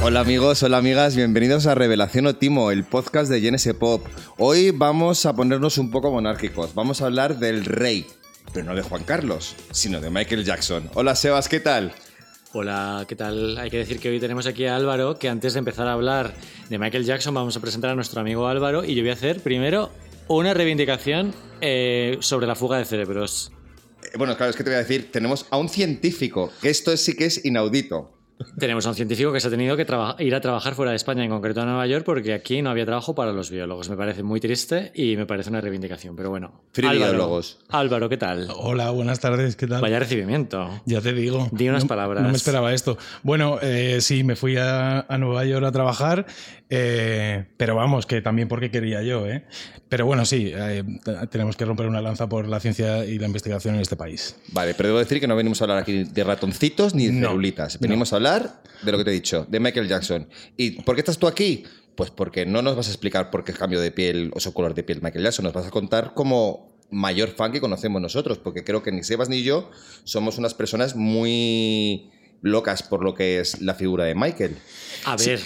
Hola amigos, hola amigas, bienvenidos a Revelación Otimo, el podcast de GNS Pop. Hoy vamos a ponernos un poco monárquicos, vamos a hablar del rey, pero no de Juan Carlos, sino de Michael Jackson. Hola Sebas, ¿qué tal? Hola, ¿qué tal? Hay que decir que hoy tenemos aquí a Álvaro, que antes de empezar a hablar de Michael Jackson vamos a presentar a nuestro amigo Álvaro y yo voy a hacer primero una reivindicación eh, sobre la fuga de cerebros. Eh, Bueno, claro, es que te voy a decir, tenemos a un científico, que esto sí que es inaudito. Tenemos a un científico que se ha tenido que ir a trabajar fuera de España, en concreto a Nueva York, porque aquí no había trabajo para los biólogos. Me parece muy triste y me parece una reivindicación, pero bueno. Free Álvaro, biólogos. Álvaro, ¿qué tal? Hola, buenas tardes, ¿qué tal? Vaya recibimiento. Ya te digo. Di unas No- palabras. No me esperaba esto. Bueno, eh, sí, me fui a, a Nueva York a trabajar, eh, pero vamos, que también porque quería yo, ¿eh? Pero bueno, sí, eh, tenemos que romper una lanza por la ciencia y la investigación en este país. Vale, pero debo decir que no venimos a hablar aquí de ratoncitos ni de No, celulitas. Venimos a hablar de lo que te he dicho, de Michael Jackson. ¿Y por qué estás tú aquí? Pues porque no nos vas a explicar por qué cambio de piel o su color de piel Michael Jackson. Nos vas a contar como mayor fan que conocemos nosotros, porque creo que ni Sebas ni yo somos unas personas muy locas por lo que es la figura de Michael. A ver,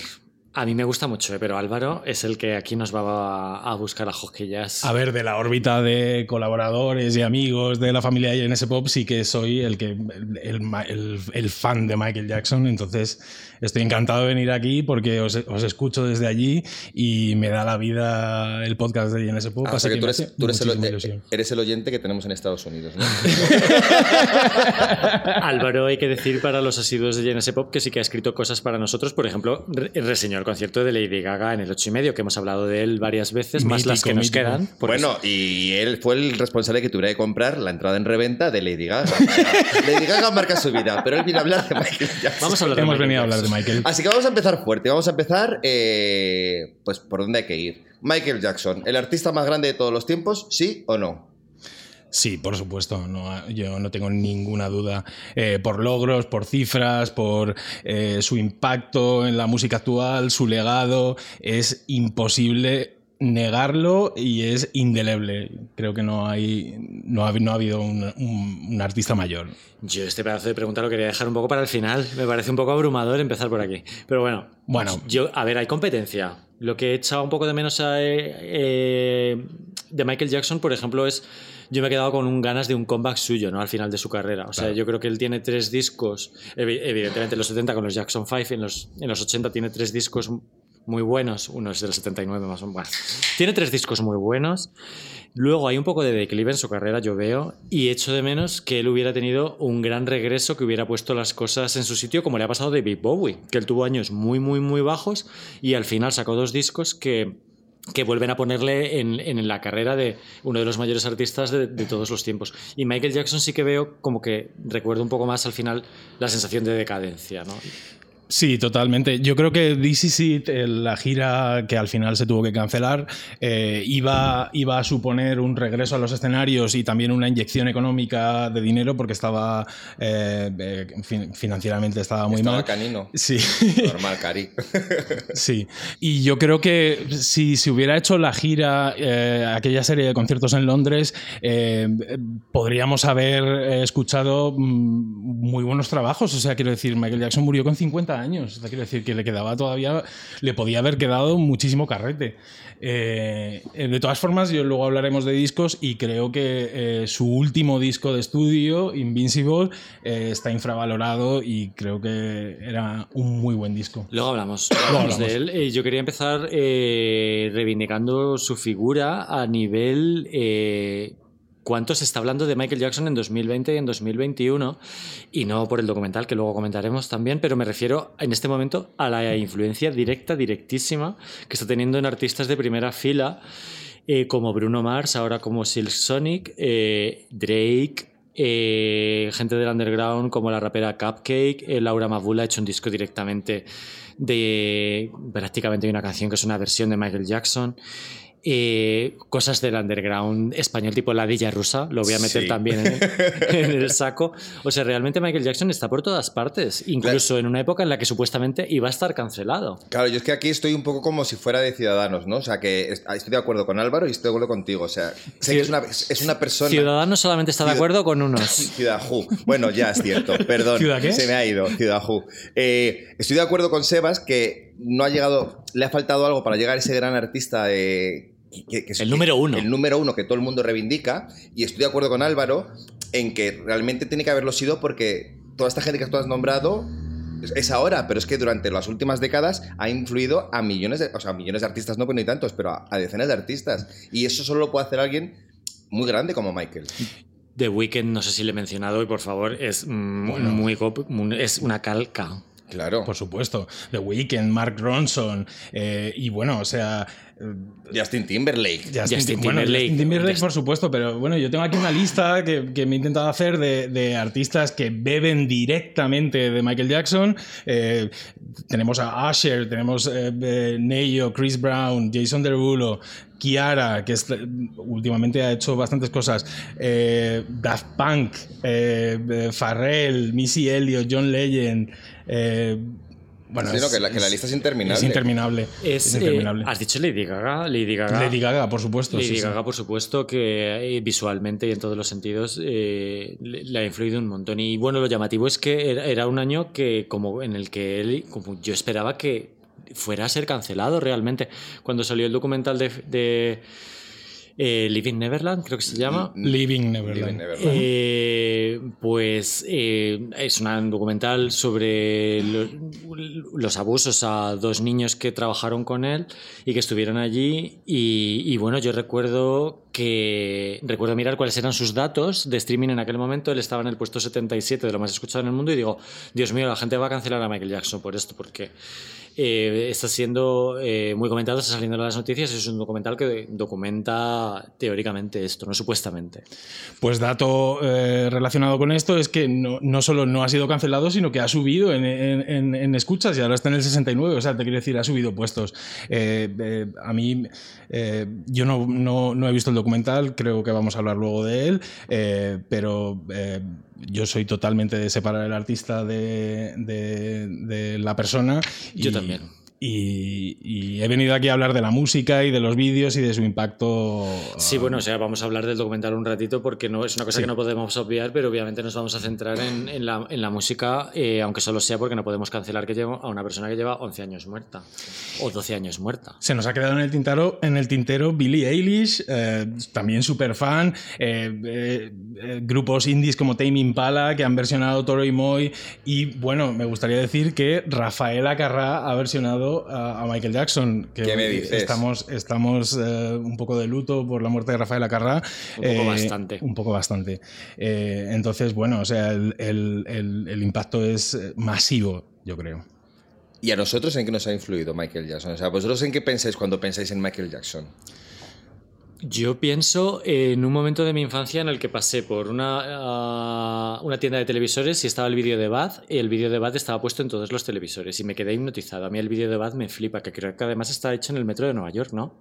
a mí me gusta mucho, eh, pero Álvaro es el que aquí nos va a, a buscar a Josquillas. A ver, de la órbita de colaboradores y amigos de la familia INS Pop, sí que soy el, que, el, el- el fan de Michael Jackson. Entonces, estoy encantado de venir aquí porque os, os escucho desde allí y me da la vida el podcast de INS Pop. Ah, o así sea que que tú me eres, tú eres el, eres el oyente que tenemos en Estados Unidos. ¿no? Álvaro, hay que decir para los asiduos de GNS Pop que sí que ha escrito cosas para nosotros. Por ejemplo, re- reseñó el concierto de Lady Gaga en el 8 y medio, que hemos hablado de él varias veces, más las Mítico, que nos mítico. quedan. Bueno, y él fue el responsable que tuviera que comprar la entrada en reventa de Lady Gaga. Lady Gaga marca su vida, pero él viene a hablar de Michael Jackson. Vamos a hablar de Hemos Michael venido a hablar de. Michael. Así que vamos a empezar fuerte. Vamos a empezar, eh, pues, por dónde hay que ir. Michael Jackson, ¿el artista más grande de todos los tiempos? ¿Sí o no? Sí, por supuesto, no, yo no tengo ninguna duda. Eh, por logros, por cifras, por eh, su impacto en la música actual, su legado, es imposible negarlo y es indeleble. Creo que no hay no ha, no ha habido un, un- un artista mayor. Yo este pedazo de pregunta lo quería dejar un poco para el final. Me parece un poco abrumador empezar por aquí. Pero bueno, Bueno. yo, a ver, hay competencia. Lo que he echado un poco de menos a, eh, de Michael Jackson, por ejemplo, es. Yo me he quedado con un ganas de un comeback suyo, ¿no? Al final de su carrera. O sea, Claro. yo creo que él tiene tres discos. evi- Evidentemente, en los 70 con los Jackson 5, en los, en los 80 tiene tres discos muy buenos. Uno es del 79 más o menos. Tiene tres discos muy buenos. Luego hay un poco de declive en su carrera, yo veo, y echo de menos que él hubiera tenido un gran regreso, que hubiera puesto las cosas en su sitio, como le ha pasado a David Bowie, que él tuvo años muy, muy, muy bajos y al final sacó dos discos que, que vuelven a ponerle en, en la carrera de uno de los mayores artistas de, de todos los tiempos. Y Michael Jackson sí que veo como que recuerdo un poco más al final la sensación de decadencia, ¿no? Sí, totalmente. Yo creo que This Is It, eh, la gira que al final se tuvo que cancelar, eh, iba, iba a suponer un regreso a los escenarios y también una inyección económica de dinero porque estaba eh, eh, fin- financieramente estaba muy Estaba mal. canino. Sí. Normal, Cari. Sí, y yo creo que si se hubiera hecho la gira, eh, aquella serie de conciertos en Londres, eh, podríamos haber escuchado mm, muy buenos trabajos. O sea, quiero decir, Michael Jackson murió con 50 años. O sea, quiero decir que le quedaba todavía, le podía haber quedado muchísimo carrete. Eh, de todas formas, yo luego hablaremos de discos y creo que eh, su último disco de estudio, Invincible, eh, está infravalorado y creo que era un muy buen disco. Luego hablamos, hablamos de él. Yo quería empezar reivindicando su figura a nivel... ¿Cuánto se está hablando de Michael Jackson en 2020 y en 2021? Y no por el documental, que luego comentaremos también, pero me refiero en este momento a la influencia directa, directísima, que está teniendo en artistas de primera fila, eh, como Bruno Mars, ahora como Silk Sonic, eh, Drake, eh, gente del underground como la rapera Cupcake, Laura Mabula ha hecho un disco directamente de prácticamente una canción que es una versión de Michael Jackson. Eh, cosas del underground español, tipo la Dilla Rusa, lo voy a meter Sí. también en, en el saco. O sea, realmente Michael Jackson está por todas partes, incluso en una época en la que supuestamente iba a estar cancelado. Claro, yo es que aquí estoy un poco como si fuera de Ciudadanos, ¿no? O sea, que est- estoy de acuerdo con Álvaro y estoy de acuerdo contigo. O sea, sé que es una, es una persona... Ciudadanos solamente está de acuerdo con unos. Ciudad Who. Bueno, ya es cierto, perdón. ¿Ciudad qué? Se me ha ido, Ciudad Who. Eh, estoy de acuerdo con Sebas que no ha llegado, le ha faltado algo para llegar a ese gran artista de. Que- que es- El número uno. El número uno que todo el mundo reivindica. Y estoy de acuerdo con Álvaro en que realmente tiene que haberlo sido porque toda esta gente que tú has nombrado. es- ahora, pero es que durante las últimas décadas ha influido a millones de, o sea, a millones de artistas, no, pero ni tantos, pero a, a decenas de artistas. Y eso solo lo puede hacer alguien muy grande como Michael. The Weeknd, no sé si le he mencionado, y por favor, es mm, Bueno. muy, cop- muy- es una calca. Claro. Por supuesto. The Weeknd, Mark Ronson. eh, y bueno, o sea. Eh, Justin Timberlake. Justin, Justin bueno, Timberlake. Justin Timberlake, por supuesto, pero bueno, yo tengo aquí una lista que, que me he intentado hacer de, de artistas que beben directamente de Michael Jackson. Eh, tenemos a Usher, tenemos eh, eh, Neyo, Chris Brown, Jason Derulo, Kiara, que es- últimamente ha hecho bastantes cosas, eh, Daft Punk, eh, Pharrell, Missy Elliott, John Legend. eh, bueno, Sí, no, es- que, la, que la es- lista es interminable. Es interminable. Es, Es eh, interminable. ¿Has dicho Lady Gaga? Lady Gaga. Lady Gaga, por supuesto. Lady sí, sí. Gaga, por supuesto, que eh, visualmente y en todos los sentidos eh, le, le ha influido un montón. Y bueno, lo llamativo es que era, era un año que, como en el que él, como yo esperaba que fuera a ser cancelado realmente. Cuando salió el documental de, de, eh, Living Neverland, creo que se llama. Living Neverland. Living Neverland. Eh, pues eh, es una- un documental sobre lo- los abusos a dos niños que trabajaron con él y que estuvieron allí. Y, y bueno, yo recuerdo que recuerdo mirar cuáles eran sus datos de streaming en aquel momento. Él estaba en el puesto 77 de lo más escuchado en el mundo y digo, Dios mío, la gente va a cancelar a Michael Jackson por esto, porque eh, está siendo eh, muy comentado, está saliendo en las noticias. Es un documental que documenta teóricamente esto, no supuestamente. Pues dato eh, relacionado con esto es que no, solo no ha sido cancelado, sino que ha subido en, escuchas y ahora está en el 69. O sea, te quiero decir, ha subido puestos. A mí, yo no, he visto el documental, creo que vamos a hablar luego de él, pero yo soy totalmente de separar el artista de, de- de la persona. Yo y- también. Y, y he venido aquí a hablar de la música y de los vídeos y de su impacto. Sí, bueno, o sea, vamos a hablar del documental un ratito porque no es una cosa Sí. que no podemos obviar, pero obviamente nos vamos a centrar en, en la, en la música, eh, aunque solo sea porque no podemos cancelar que lleva a una persona que lleva 11 años muerta o 12 años muerta. Se nos ha quedado en el tintero, en el tintero Billie Eilish, eh, también súper fan, eh, grupos indies como Tame Impala que han versionado Toro y Moy y bueno, me gustaría decir que Rafaela Carrá ha versionado a, a Michael Jackson. Que ¿Qué me dices? Estamos, estamos eh, un poco de luto por la muerte de Rafaela Carrá. Un poco bastante. Un poco bastante. Eh, entonces, bueno, o sea, el, el- el- el impacto es eh, masivo, yo creo. ¿Y a nosotros en qué nos ha influido Michael Jackson? O sea, ¿vosotros en qué pensáis cuando pensáis en Michael Jackson? Yo pienso en un momento de mi infancia en el que pasé por una, ah, una tienda de televisores y estaba el vídeo de Bad y el vídeo de Bad estaba puesto en todos los televisores y me quedé hipnotizado. A mí el vídeo de Bad me flipa, que creo que además está hecho en el metro de Nueva York, ¿no?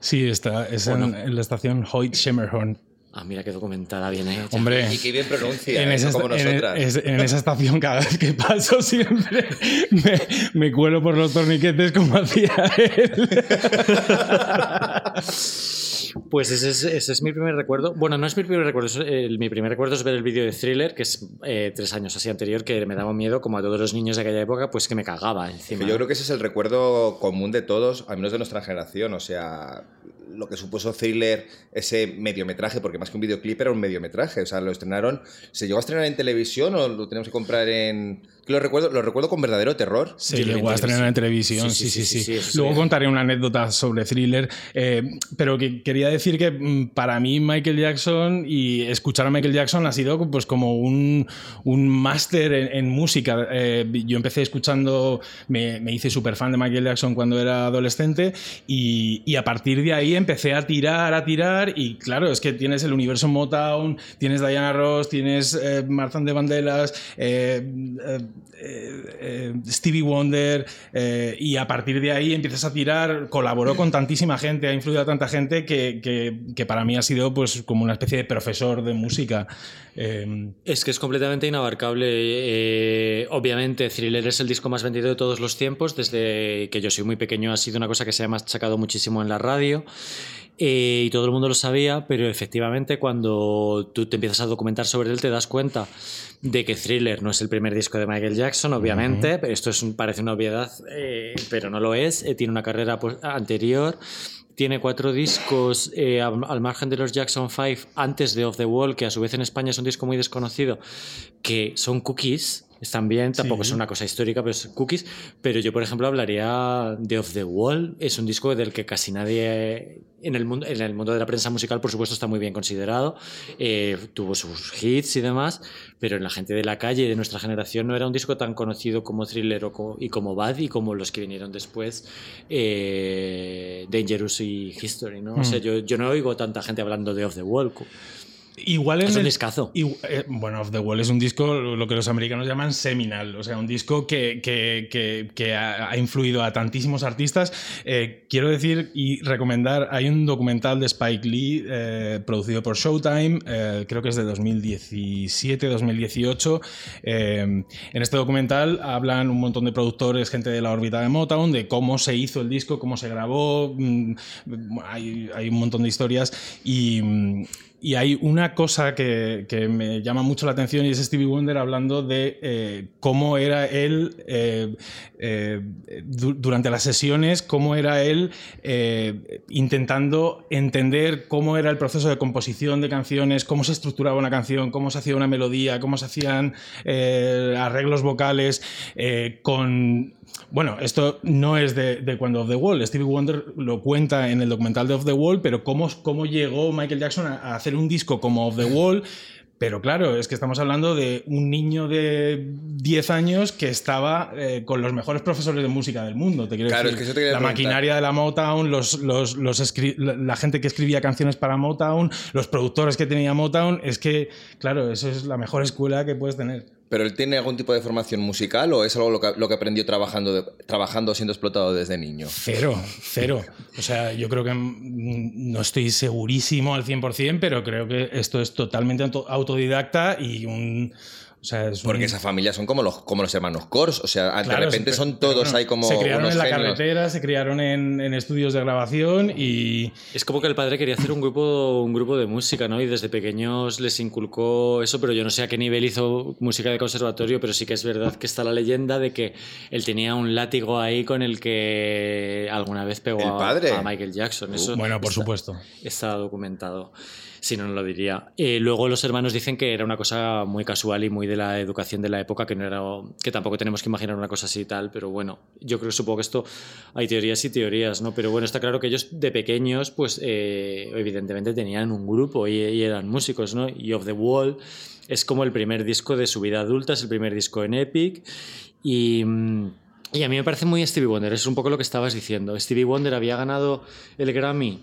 Sí, está, es en- Bueno. en, la estación Hoyt Shimmerhorn. Ah, mira qué documentada viene hecha. Hombre. Y qué bien pronuncia, en ¿eh? esa, como en- nosotras. es- en esa estación cada vez que paso siempre me, me cuelo por los torniquetes como hacía él. Pues ese es, ese es mi primer recuerdo. Bueno, no es mi primer recuerdo. es, eh, mi primer recuerdo es ver el vídeo de Thriller, que es eh, tres años así anterior, que me daba miedo, como a todos los niños de aquella época, pues que me cagaba encima. Yo creo que ese es el recuerdo común de todos, al menos de nuestra generación. O sea, lo que supuso Thriller, ese mediometraje, porque más que un videoclip era un mediometraje. O sea, lo estrenaron. ¿Se llegó a estrenar en televisión o lo tenemos que comprar en.? Lo recuerdo, lo recuerdo con verdadero terror. Se Sí, llegó a estrenar en televisión, sí, sí, sí. Luego contaré una anécdota sobre thriller, eh, pero que quería decir que mm, para mí Michael Jackson y escuchar a Michael Jackson ha sido pues como un, un máster en, en música. Eh, yo empecé escuchando, me, me hice súper fan de Michael Jackson cuando era adolescente y, y a partir de ahí empecé a tirar, a tirar y claro, es que tienes el universo Motown, tienes Diana Ross, tienes eh, de Vandellas, eh, eh, Stevie Wonder y a partir de ahí empiezas a tirar, colaboró con tantísima gente, ha influido a tanta gente que, que para mí ha sido pues como una especie de profesor de música. Es que es completamente inabarcable. obviamente, Thriller es el disco más vendido de todos los tiempos. Desde que yo soy muy pequeño ha sido una cosa que se ha machacado muchísimo en la radio. Eh, y todo el mundo lo sabía, pero efectivamente cuando tú te empiezas a documentar sobre él te das cuenta de que Thriller no es el primer disco de Michael Jackson, obviamente, esto es parece una obviedad, eh, pero no lo es, eh, tiene una carrera pues, anterior, tiene cuatro discos al, margen de los Jackson 5 antes de Off the Wall, que a su vez en España es un disco muy desconocido, que son cookies, están bien, tampoco es una cosa histórica, pero es cookies. Pero yo, por ejemplo, hablaría de Off the Wall. Es un disco del que casi nadie en el mundo, en el mundo de la prensa musical, por supuesto, está muy bien considerado. Eh, tuvo sus hits y demás, pero en la gente de la calle de nuestra generación no era un disco tan conocido como Thriller y como Bad y como los que vinieron después, eh, Dangerous y History. ¿no? O sea, mm. yo, yo no oigo tanta gente hablando de Off the Wall. Igual es un discazo. Eh, bueno, Off the Wall es un disco, lo que los americanos llaman seminal, o sea, un disco que, que, ha, influido a tantísimos artistas. Eh, quiero decir y recomendar, hay un documental de Spike Lee eh, producido por Showtime, creo que es de 2017-2018. en este documental hablan un montón de productores, gente de la órbita de Motown, de cómo se hizo el disco, cómo se grabó, mm, hay, hay un montón de historias y mm, y hay una cosa que, me llama mucho la atención y es Stevie Wonder hablando de eh, cómo era él eh, eh, durante las sesiones, cómo era él intentando entender cómo era el proceso de composición de canciones, cómo se estructuraba una canción, cómo se hacía una melodía, cómo se hacían arreglos vocales, con bueno, esto no es de, cuando Off the Wall. Stevie Wonder lo cuenta en el documental de Off the Wall, pero cómo, cómo llegó Michael Jackson a, hacer un disco como Off the Wall. Pero claro, es que estamos hablando de un niño de 10 años que estaba eh, con los mejores profesores de música del mundo. Te quiero decir, la maquinaria de la Motown, los, los, la gente que escribía canciones para Motown, los productores que tenía Motown. Es que, claro, eso es la mejor escuela que puedes tener. ¿Pero él tiene algún tipo de formación musical o es algo lo que, lo que aprendió trabajando, trabajando, siendo explotado desde niño? Cero, cero. O sea, yo creo que no estoy segurísimo al 100%, pero creo que esto es totalmente autodidacta y un porque esa familia son como los, como los hermanos Kors, o sea, de repente son todos ahí como. Se criaron en la carretera, se criaron en, estudios de grabación y. Es como que el padre quería hacer un grupo, un grupo de música, ¿no? Y desde pequeños les inculcó eso, pero yo no sé a qué nivel hizo música de conservatorio, pero sí que es verdad que está la leyenda de que él tenía un látigo ahí con el que alguna vez pegó A, Michael Jackson. Eso bueno, por supuesto. Está documentado si no, no lo diría. Eh, luego los hermanos dicen que era una cosa muy casual y muy de la educación de la época, que, no era, que tampoco tenemos que imaginar una cosa así y tal, pero bueno, yo creo, supongo que esto hay teorías y teorías, ¿no? Pero bueno, está claro que ellos de pequeños, pues eh, evidentemente tenían un grupo y, eran músicos, ¿no? Y Of the Wall es como el primer disco de su vida adulta, es el primer disco en Epic y... Y a mí me parece muy Stevie Wonder, es un poco lo que estabas diciendo. Stevie Wonder había ganado el Grammy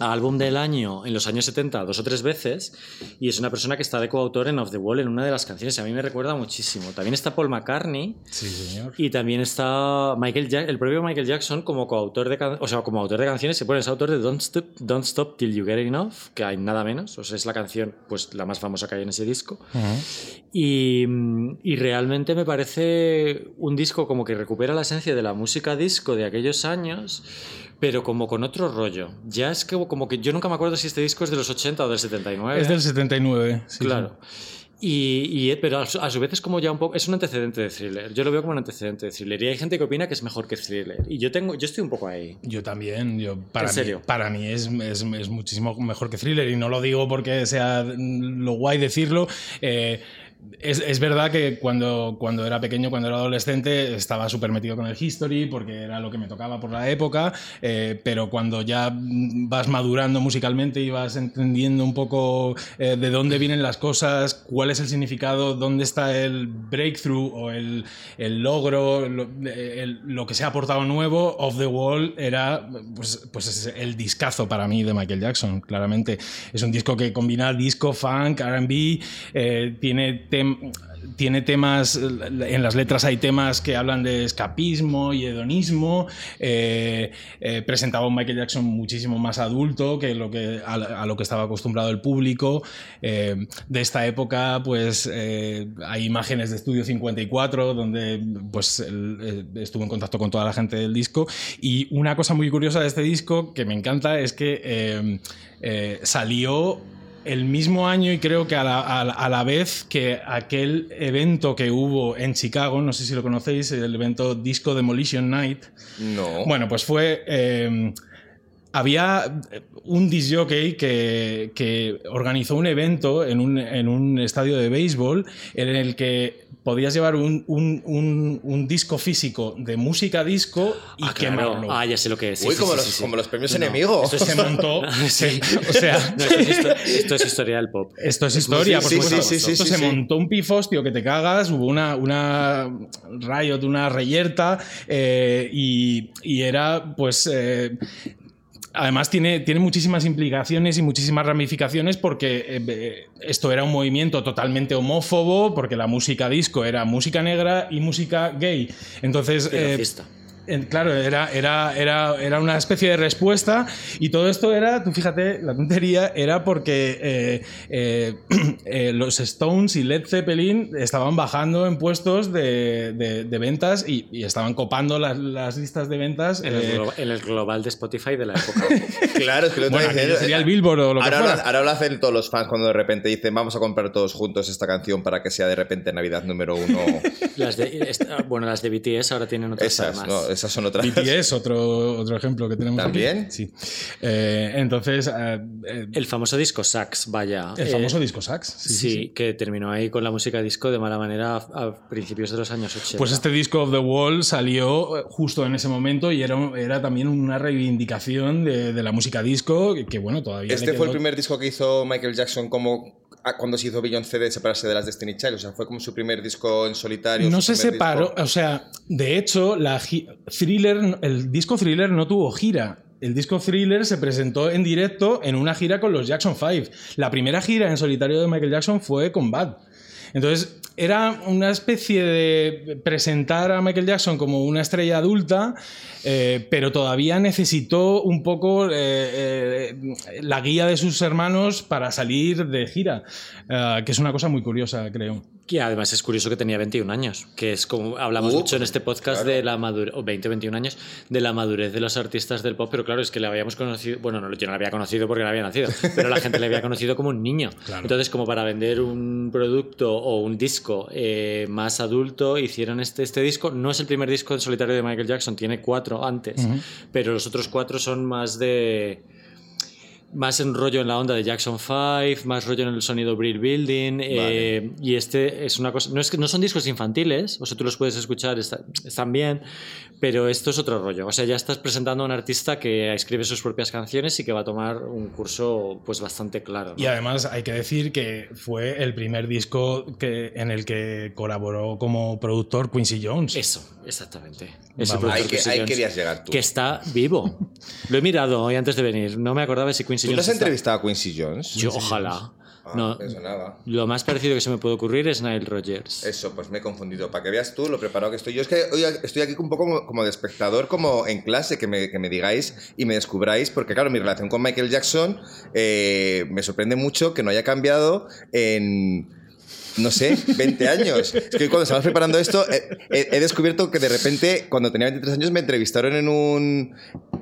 álbum del año en los años 70 dos o tres veces y es una persona que está de coautor en Off the Wall en una de las canciones. A mí me recuerda muchísimo. También está Paul McCartney. Sí, señor. Y también está Michael el propio Michael Jackson como coautor de, o sea, como autor de canciones. Se pone es autor de Don't Stop, Don't Stop Till You Get Enough, que hay nada menos. O sea, es la canción pues la más famosa que hay en ese disco. y, y realmente me parece un disco como que recupera la esencia de la música disco de aquellos años pero como con otro rollo. Ya es que como que yo nunca me acuerdo si este disco es de los 80 o del 79. Es del 79, sí. Claro. Y, pero a su, vez es como ya un poco. Es un antecedente de thriller. Yo lo veo como un antecedente de thriller. Y hay gente que opina que es mejor que thriller. Y yo tengo yo estoy un poco ahí. Yo también. Yo, para ¿En serio? para mí es, es, muchísimo mejor que thriller. Y no lo digo porque sea lo guay decirlo. Eh, es, es, verdad que cuando, cuando era pequeño, cuando era adolescente, estaba súper metido con el history porque era lo que me tocaba por la época, eh, pero cuando ya vas madurando musicalmente y vas entendiendo un poco eh, de dónde vienen las cosas, cuál es el significado, dónde está el breakthrough o el, el logro, lo, el, lo, que se ha aportado nuevo, Off the Wall era pues, pues el discazo para mí de Michael Jackson, claramente. Es un disco que combina disco, funk, RB, eh, tiene tiene temas, en las letras hay temas que hablan de escapismo y hedonismo. Eh, eh, presentaba un Michael Jackson muchísimo más adulto que, lo que a, lo que estaba acostumbrado el público. Eh, de esta época, pues eh, hay imágenes de Estudio 54 donde pues, el, estuvo en contacto con toda la gente del disco. Y una cosa muy curiosa de este disco que me encanta es que salió el mismo año y creo que a la, a, a la, vez que aquel evento que hubo en Chicago, no sé si lo conocéis, el evento Disco Demolition Night. No. Bueno, pues fue... Eh, había un disjockey que, que, organizó un evento en un, en un estadio de béisbol en el que podías llevar un, un, un, un, disco físico de música disco y ah, quemarlo. Claro. Ah, ya sé lo que es. Sí, Uy, sí, como, sí, los, sí, como los premios no, enemigo. Esto se montó. sí, o sea. No, esto, es historia, esto, es historia del pop. Esto es historia, por supuesto. esto se montó un pifostio que te cagas, hubo una, una riot, una reyerta, eh, y, y, era pues. Eh, además tiene, tiene muchísimas implicaciones y muchísimas ramificaciones porque eh, esto era un movimiento totalmente homófobo, porque la música disco era música negra y música gay. Entonces... Eh, Claro, era, era, era, era, una especie de respuesta y todo esto era, tú fíjate, la tontería era porque eh, eh, eh, los Stones y Led Zeppelin estaban bajando en puestos de, de, de ventas y, y, estaban copando las, las, listas de ventas. En el, en, el, global de Spotify de la época. claro, es que lo bueno, sería el Billboard o lo ahora, que fuera. Ahora lo hacen todos los fans cuando de repente dicen vamos a comprar todos juntos esta canción para que sea de repente Navidad número uno. las de, esta, bueno, las de BTS ahora tienen otras Esas, más. No, esas son otras. BTS, otro, otro ejemplo que tenemos ¿También? Aquí. Sí. Eh, entonces... Eh, eh, el famoso disco Sax, vaya. El famoso disco Sax. Sí, sí, sí, que terminó ahí con la música disco de mala manera a, a, principios de los años 80. Pues este disco of the Wall salió justo en ese momento y era, era también una reivindicación de, de la música disco que, que bueno, todavía... Este quedó... fue el primer disco que hizo Michael Jackson como cuando se hizo Beyoncé de separarse de las Destiny Child, o sea, fue como su primer disco en solitario. No se separó, disco. o sea, de hecho, la Thriller, el disco Thriller no tuvo gira. El disco Thriller se presentó en directo en una gira con los Jackson 5. La primera gira en solitario de Michael Jackson fue con Bad. Entonces, era una especie de presentar a Michael Jackson como una estrella adulta, eh, pero todavía necesitó un poco eh, eh, la guía de sus hermanos para salir de gira, que es una cosa muy curiosa, creo. Y además es curioso que tenía 21 años, que es como hablamos uh, mucho en este podcast claro. de la madurez, o 20, 21 años, de la madurez de los artistas del pop, pero claro, es que le habíamos conocido, bueno, no, yo no la había conocido porque no había nacido, pero la gente le había conocido como un niño. Claro. Entonces, como para vender un producto o un disco eh, más adulto, hicieron este, este disco. No es el primer disco en solitario de Michael Jackson, tiene cuatro antes, uh -huh. pero los otros cuatro son más de más en rollo en la onda de Jackson 5, más rollo en el sonido Brill Building. Vale. Eh, y este es una cosa. No, es que, no son discos infantiles, o sea, tú los puedes escuchar, está, están bien, pero esto es otro rollo. O sea, ya estás presentando a un artista que escribe sus propias canciones y que va a tomar un curso pues bastante claro. ¿no? Y además hay que decir que fue el primer disco que, en el que colaboró como productor Quincy Jones. Eso, exactamente. Ese ahí, que, ahí querías llegar tú. Que está vivo. Lo he mirado hoy antes de venir. No me acordaba si Quincy ¿Tú Jones. no has entrevistado a Quincy Jones? Yo, ojalá. Ah, no. Lo más parecido que se me puede ocurrir es Nile Rogers. Eso, pues me he confundido. Para que veas tú lo preparado que estoy. Yo es que hoy estoy aquí un poco como, como de espectador, como en clase, que me, que me, digáis y me descubráis, porque claro, mi relación con Michael Jackson eh, me sorprende mucho que no haya cambiado en no sé, 20 años. Es que cuando estábamos preparando esto, he, he, descubierto que de repente, cuando tenía 23 años, me entrevistaron en un.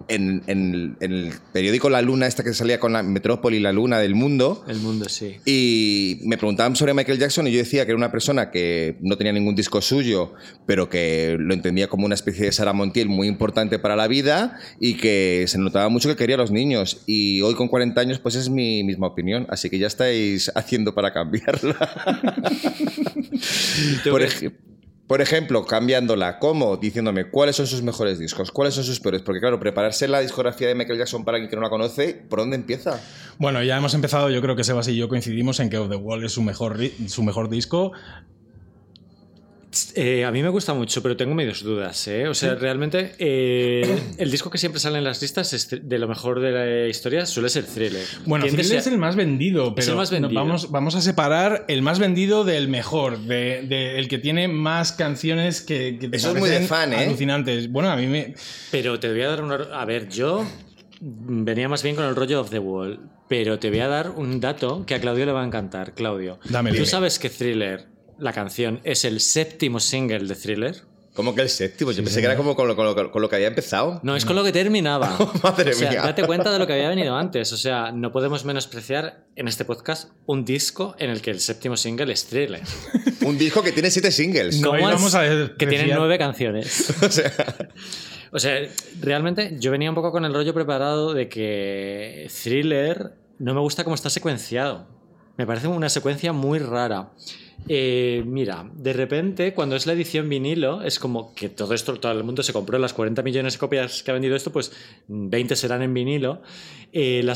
En, en, en, el periódico La Luna, esta que salía con la Metrópoli, La Luna del Mundo. El Mundo, sí. Y me preguntaban sobre Michael Jackson y yo decía que era una persona que no tenía ningún disco suyo, pero que lo entendía como una especie de Sara Montiel muy importante para la vida y que se notaba mucho que quería a los niños. Y hoy con 40 años, pues es mi misma opinión. Así que ya estáis haciendo para cambiarla. Por, ej- por ejemplo, cambiándola, ¿cómo? Diciéndome cuáles son sus mejores discos, cuáles son sus peores. Porque, claro, prepararse la discografía de Michael Jackson para alguien que no la conoce, ¿por dónde empieza? Bueno, ya hemos empezado, yo creo que Sebas y yo coincidimos en que Of the Wall es su mejor, su mejor disco. Eh, a mí me gusta mucho, pero tengo medios dudas. ¿eh? O sea, realmente eh, el disco que siempre sale en las listas de lo mejor de la historia suele ser Thriller. Bueno, ¿Quién Thriller es el más vendido, pero el más no, vendido. vamos, vamos a separar el más vendido del mejor, de, de el que tiene más canciones que, que te Eso es muy de fan, ¿eh? alucinantes. Alucinantes. Bueno, a mí me... Pero te voy a dar una... A ver, yo venía más bien con el rollo of the wall, pero te voy a dar un dato que a Claudio le va a encantar. Claudio, Dame, ¿tú dime. sabes que Thriller, la canción, es el séptimo single de Thriller? ¿Cómo que el séptimo? Yo pensé que era como con lo, con lo- con lo que había empezado. No, es con lo que terminaba. Madre o sea, mía. date cuenta de lo que había venido antes. O sea, no podemos menospreciar en este podcast un disco en el que el séptimo single es Thriller. Un disco que tiene siete singles. No, ¿Cómo y es vamos a que tiene nueve canciones. O sea, O sea, realmente yo venía un poco con el rollo preparado de que Thriller no me gusta cómo está secuenciado. Me parece una secuencia muy rara. Eh, mira, de repente, cuando es la edición vinilo, es como que todo esto, todo el mundo se compró las 40 millones de copias que ha vendido esto, pues 20 serán en vinilo. Eh,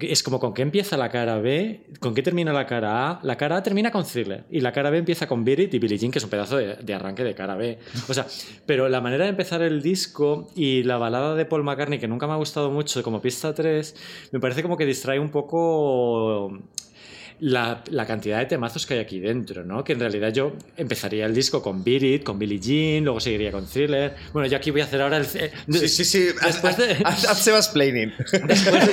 es como con qué empieza la cara B, con qué termina la cara A. La cara A termina con Thriller y la cara B empieza con Beat y Billie Jean, que es un pedazo de, de arranque de cara B. O sea, pero la manera de empezar el disco y la balada de Paul McCartney, que nunca me ha gustado mucho como pista 3, me parece como que distrae un poco la, la cantidad de temazos que hay aquí dentro, ¿no? Que en realidad yo empezaría el disco con Beat It, con Billie Jean, luego seguiría con Thriller. Bueno, yo aquí voy a hacer ahora el... eh, sí, sí, sí. Después de, Sebas Planning. después, de,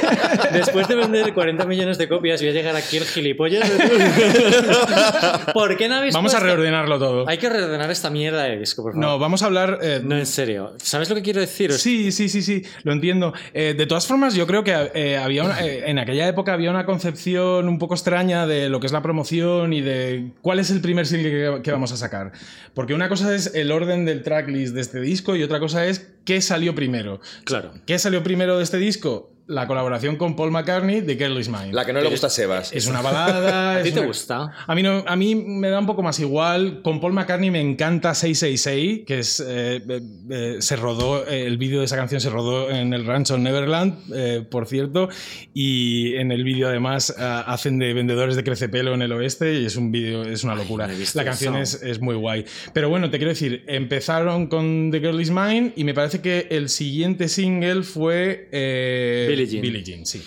después de vender 40 millones de copias, voy a llegar aquí el gilipollas. ¿Por qué no habéis Vamos a reordenarlo todo. Hay que reordenar esta mierda de disco, por favor. No, vamos a hablar... eh, No, en serio. ¿Sabes lo que quiero decir? Sí, sí, sí, sí, lo entiendo. Eh, de todas formas, yo creo que eh, había una- eh, en aquella época había una concepción un poco extraña de lo que es la promoción y de cuál es el primer single que, que vamos a sacar. Porque una cosa es el orden del tracklist de este disco y otra cosa es qué salió primero. Claro. ¿Qué salió primero de este disco? La colaboración con Paul McCartney de Girl Is Mine. La que no le gusta a Sebas. Es una balada. ¿A ti te una- gusta? A mí, no, a mí me da un poco más igual. Con Paul McCartney me encanta 666, que es, eh, eh, eh, se rodó, eh, el vídeo de esa canción se rodó en el rancho Neverland, eh, por cierto, y en el vídeo además hacen de vendedores de crecepelo en el oeste y es un vídeo, es una locura. visto La canción es, es muy guay. Pero bueno, te quiero decir, empezaron con The Girl Is Mine y me parece que el siguiente single fue eh, Billie Jean. Billie Jean, sí.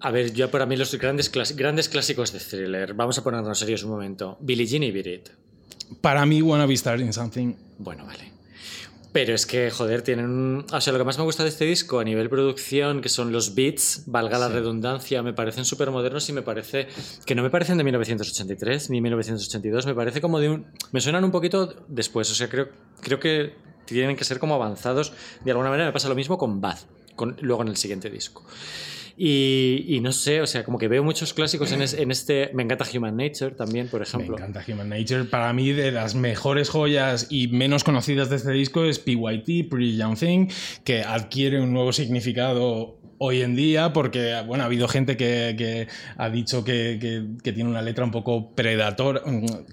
A ver, yo para mí los grandes, clas- grandes clásicos de thriller. Vamos a ponernos serios un momento. Billie Jean y Beat It. Para mí, Wanna Be Starting Something Bueno, vale. Pero es que, joder, tienen un... O sea, lo que más me gusta de este disco a nivel producción, que son los beats, valga la redundancia, me parecen súper modernos y me parece... Que no me parecen de 1983 ni 1982, me parece como de un... Me suenan un poquito después, o sea, creo, creo que tienen que ser como avanzados. De alguna manera me pasa lo mismo con Bad, con, luego en el siguiente disco. Y, y no sé, o sea, como que veo muchos clásicos en, es- en este... Me encanta Human Nature también, por ejemplo. Me encanta Human Nature. Para mí, de las mejores joyas y menos conocidas de este disco es PYT, Pretty Young Thing, que adquiere un nuevo significado hoy en día porque, bueno, ha habido gente que, que ha dicho que, que- que tiene una letra un poco predator,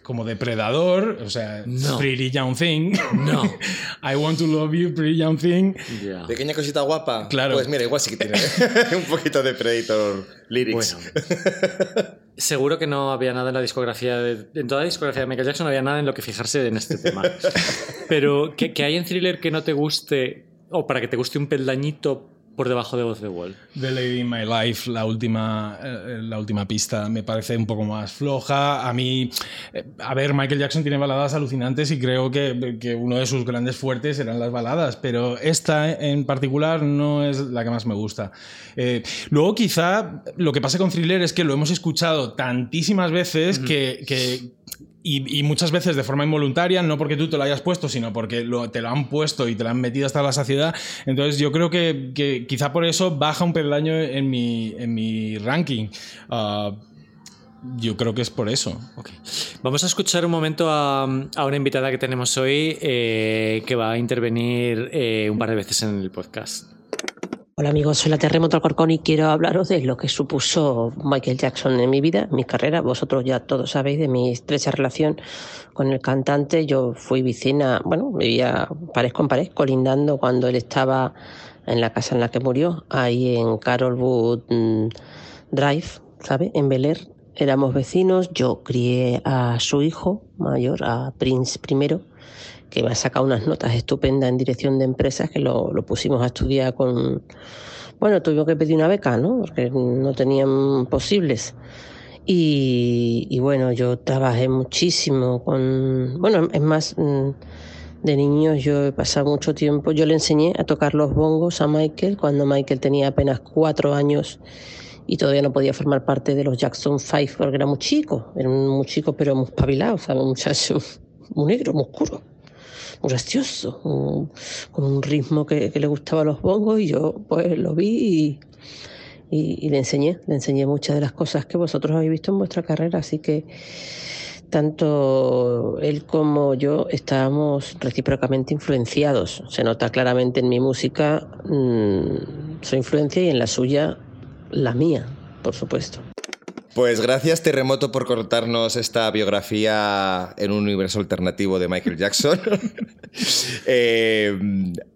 como depredador, o sea, No. Pretty Young Thing. No. I want to love you, Pretty Young Thing. Pequeña cosita guapa. Claro. Pues mira, igual sí que tiene ¿eh? un poquito de Predator lyrics. Bueno, seguro que no había nada en la discografía, de, en toda la discografía de Michael Jackson no había nada en lo que fijarse en este tema. Pero, ¿qué, qué hay en Thriller que no te guste, o para que te guste un peldañito por debajo de Off the Wall? The Lady in My Life, la última, eh, la última pista, me parece un poco más floja. A mí, eh, a ver, Michael Jackson tiene baladas alucinantes y creo que, que uno de sus grandes fuertes eran las baladas, pero esta en particular no es la que más me gusta. Eh, luego, quizá lo que pasa con Thriller es que lo hemos escuchado tantísimas veces que- que y, y muchas veces de forma involuntaria, no porque tú te lo hayas puesto, sino porque lo- te lo han puesto y te lo han metido hasta la saciedad. Entonces yo creo que, que quizá por eso baja un peldaño en mi, en mi ranking. Ah, yo creo que es por eso. Ok. Vamos a escuchar un momento a, a una invitada que tenemos hoy eh, que va a intervenir eh, un par de veces en el podcast. Hola amigos, soy la Terremoto Alcorcón y quiero hablaros de lo que supuso Michael Jackson en mi vida, en mi carrera. Vosotros ya todos sabéis de mi estrecha relación con el cantante. Yo fui vicina, bueno, vivía pared con pared, colindando cuando él estaba en la casa en la que murió, ahí en Carolwood mm, Drive, ¿sabe? En Bel Air. Éramos vecinos, yo crié a su hijo mayor, a Prince primero que me ha sacado unas notas estupendas en dirección de empresas que lo, lo pusimos a estudiar con... Bueno, tuvimos que pedir una beca, ¿no? Porque no tenían posibles. Y, y bueno, yo trabajé muchísimo con... Bueno, es más, mm, de niños yo he pasado mucho tiempo. Yo le enseñé a tocar los bongos a Michael cuando Michael tenía apenas cuatro años y todavía no podía formar parte de los Jackson Five porque era muy chico, era muy chico pero muy espabilado, ¿sabes? Un muchacho muy negro, muy oscuro muy gracioso, con un ritmo que, le gustaba a los bongos y yo pues lo vi y le enseñé, le enseñé muchas de las cosas que vosotros habéis visto en vuestra carrera, así que tanto él como yo estábamos recíprocamente influenciados. Se nota claramente en mi música mm, su influencia y en la suya la mía, por supuesto. Pues gracias Terremoto por contarnos esta biografía en un universo alternativo de Michael Jackson. Eh,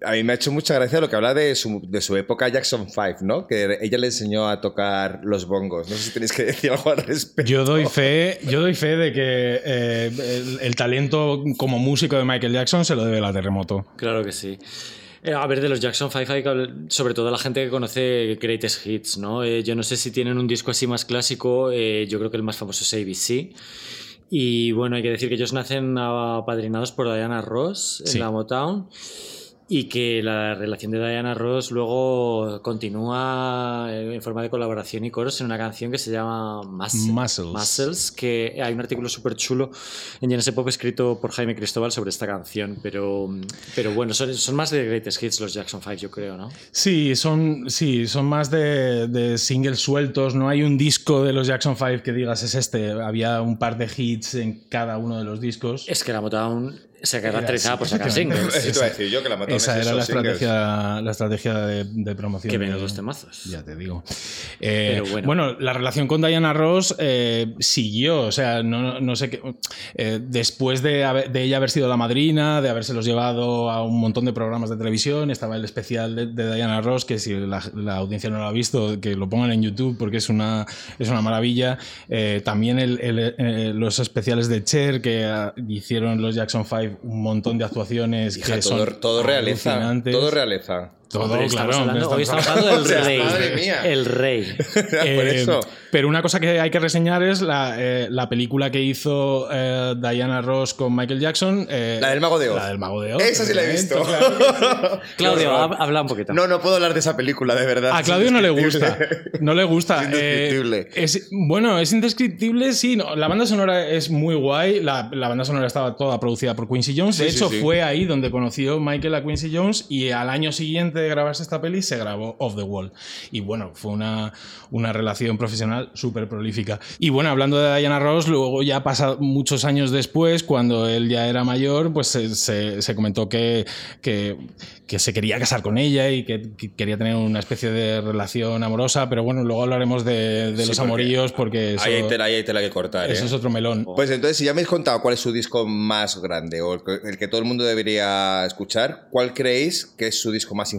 a mí me ha hecho mucha gracia lo que habla de su, de su época Jackson 5, ¿no? Que ella le enseñó a tocar los bongos. No sé si tenéis que decir algo al respecto. Yo doy fe, yo doy fe de que eh, el, el talento como músico de Michael Jackson se lo debe la terremoto. Claro que sí. Eh, a ver, de los Jackson 5 hay que hablar- sobre todo la gente que conoce Greatest Hits, ¿no? Eh, yo no sé si tienen un disco así más clásico, eh, yo creo que el más famoso es ABC. Y bueno, hay que decir que ellos nacen apadrinados por Diana Ross en Sí. la Motown y que la relación de Diana Ross luego continúa eh, en forma de colaboración y coros en una canción que se llama Mus- Muscles. Muscles, que hay un artículo súper chulo en Genesis Pop escrito por Jaime Cristóbal sobre esta canción, pero, pero bueno, son, son más de greatest hits los Jackson 5, yo creo, ¿no? Sí, son, sí, son más de, de singles sueltos. No hay un disco de los Jackson 5 que digas es este. Había un par de hits en cada uno de los discos. Es que la Motown se caracterizaba por sacar singles. Eso te iba a decir yo, que la Motown Esa es era la singles. estrategia, la estrategia de, de promoción. Que de- menudos temazos. Ya te digo. Eh, Pero bueno. bueno. la relación con Diana Ross eh, siguió, o sea, no, no sé qué. eh, después de, haber- de ella haber sido la madrina, de habérselos llevado a un montón de programas de televisión, estaba el especial de, de Diana Ross, que si la, la audiencia no lo ha visto, que lo pongan en YouTube porque es una, es una maravilla. Eh, también el- el- eh, los especiales de Cher, que ah, hicieron los Jackson 5 un montón de actuaciones Hija, que todo, son todo realeza. Todo realeza. Todo, Hombre, estamos claro. hablando- hoy estamos hablando del O sea, rey. madre mía. El rey. Por Eh, eso. Pero una cosa que hay que reseñar es la, eh, la película que hizo eh, Diana Ross con Michael Jackson. eh, La del Mago de Oz. La del Mago de Oz. Esa sí la he visto. claro. Claudio, habla un poquito. No, no puedo hablar de esa película, de verdad. A Claudio no le gusta. No le gusta. Es indescriptible. Eh, es- bueno, es indescriptible, sí. no, la banda sonora es muy guay. La, la banda sonora estaba toda producida por Quincy Jones. De Sí, sí, hecho, sí. fue ahí donde conoció Michael a Quincy Jones y al año siguiente de grabarse esta peli se grabó Off the Wall. Y bueno, fue una, una relación profesional súper prolífica. Y bueno, hablando de Diana Ross, luego ya pasa muchos años después, cuando él ya era mayor, pues se, se- se comentó que, que, que se quería casar con ella y que, que quería tener una especie de relación amorosa, pero bueno, luego hablaremos de, de Sí, los porque amoríos porque eso, Ahí hay tela, ahí hay tela que cortar. eso ¿eh? es otro melón. Pues entonces, si ya me habéis contado cuál es su disco más grande o el que, el que todo el mundo debería escuchar, ¿cuál creéis que es su disco más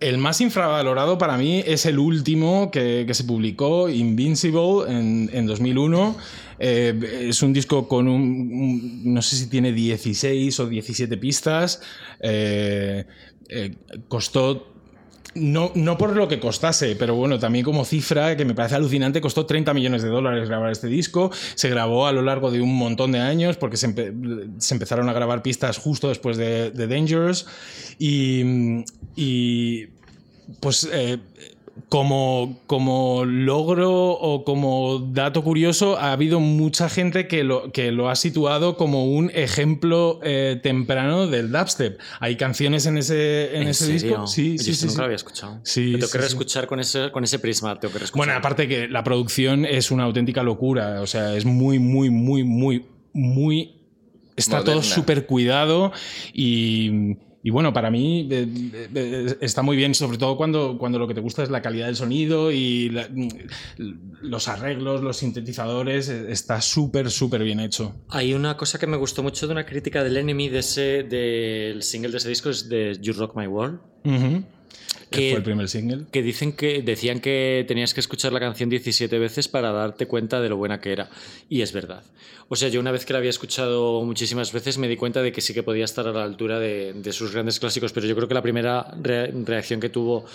El más infravalorado para mí es el último que, se publicó, Invincible, en, en 2001. Eh, es un disco con un, un- no sé si tiene 16 o 17 pistas. Eh, eh, costó no, no por lo que costase, pero bueno, también como cifra que me parece alucinante, costó 30 millones de dólares grabar este disco. Se grabó a lo largo de un montón de años porque se, empe- se empezaron a grabar pistas justo después de, de Dangerous. Y, y, pues eh, como, como logro o como dato curioso, ha habido mucha gente que lo, que lo ha situado como un ejemplo eh, temprano del dubstep. Hay canciones en ese, en ¿En ese serio? disco. Sí, Yo sí, sí. nunca sí. lo había escuchado. Sí, Lo tengo que reescuchar con ese, con ese prisma. Tengo que. Bueno, aparte que la producción es una auténtica locura. O sea, es muy, muy, muy, muy, muy. Está todo súper cuidado y. y bueno, para mí eh, eh, eh, está muy bien, sobre todo cuando, cuando lo que te gusta es la calidad del sonido y la- los arreglos, los sintetizadores, está súper, súper bien hecho. Hay una cosa que me gustó mucho de una crítica del Enemy de ese, del single de ese disco, es de You Rock My World. Que- fue el primer single. Que dicen que decían que tenías que escuchar la canción 17 veces para darte cuenta de lo buena que era. Y es verdad. O sea, yo una vez que la había escuchado muchísimas veces me di cuenta de que sí que podía estar a la altura de, de sus grandes clásicos, pero yo creo que la primera re- reacción que tuvo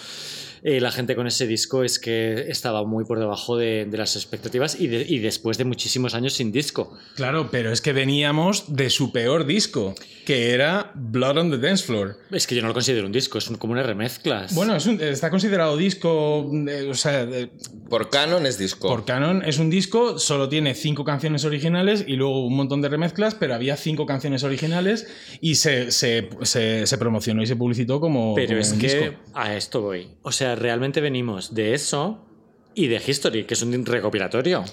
eh, la gente con ese disco es que estaba muy por debajo de, de las expectativas y, de- y después de muchísimos años sin disco. Claro, pero es que veníamos de su peor disco, que era Blood on the Dance Floor. Es que yo no lo considero un disco, es un- como una remezclas. Bueno, es un- está considerado disco, eh, o sea, de- Por Canon es disco. por Canon es un disco, solo tiene cinco canciones originales y luego un montón de remezclas, pero había cinco canciones originales y se, se- se- se promocionó y se publicitó como, Pero como es un que disco. a esto voy. O sea, realmente venimos de eso y de History, que es un recopilatorio.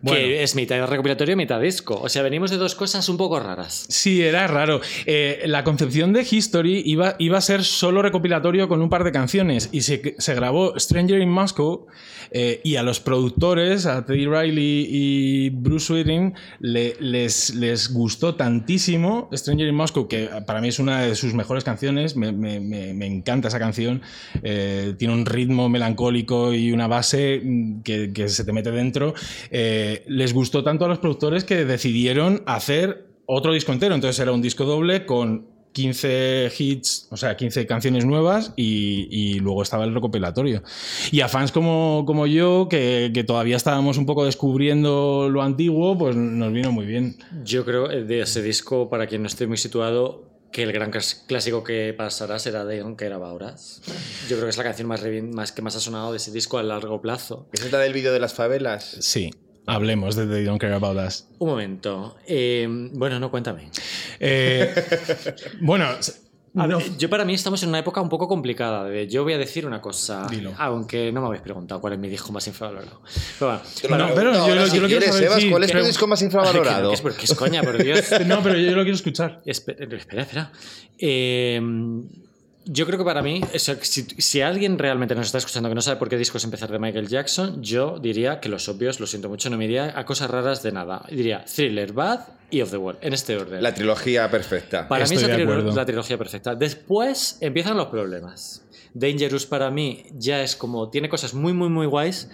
Bueno. Que es mitad recopilatorio y mitad disco. O sea, venimos de dos cosas un poco raras. Sí, era raro. Eh, la concepción de History iba, iba a ser solo recopilatorio con un par de canciones y se, se grabó Stranger in Moscow eh, y a los productores, a Teddy Riley y Bruce Whiting, le- les, les gustó tantísimo Stranger in Moscow, que para mí es una de sus mejores canciones, me, me- me- me encanta esa canción, Eh, tiene un ritmo melancólico y una base mm, que, se te mete dentro. Eh, les gustó tanto a los productores que decidieron hacer otro disco entero. Entonces era un disco doble con 15 hits, o sea, 15 canciones nuevas y, y luego estaba el recopilatorio. Y a fans como, como yo, que, que todavía estábamos un poco descubriendo lo antiguo, pues nos vino muy bien. Yo creo eh, de ese disco, para quien no esté muy situado, que el gran clásico que pasará será de Don't Care About Us. Yo creo que es la canción más, más que más ha sonado de ese disco a largo plazo. ¿Es esta del vídeo de las favelas? Sí, hablemos de They Don't Care About Us. Un momento. Eh, bueno, no, cuéntame. Eh, bueno, A no- ver, yo para mí estamos en una época un poco complicada. de- yo voy a decir una cosa, Dilo. aunque no me habéis preguntado cuál es mi disco más infravalorado. Pero bueno, No, pero yo ahora lo- si yo lo quiero saber, Sebas, sí, ¿cuál es tu disco más Ay, que no, infravalorado? que es porque es coña, por Dios. no, pero yo lo quiero escuchar. Espera, espera, espera. Eh, yo creo que para mí, si, si alguien realmente nos está escuchando que no sabe por qué discos empezar de Michael Jackson, yo diría que los obvios, lo siento mucho, no me iría a cosas raras de nada. Diría Thriller, Bad y Of the World, en este orden. La trilogía perfecta. Para mí es la trilogía perfecta. Después empiezan los problemas. Dangerous para mí ya es como. Tiene cosas muy, muy, muy guays.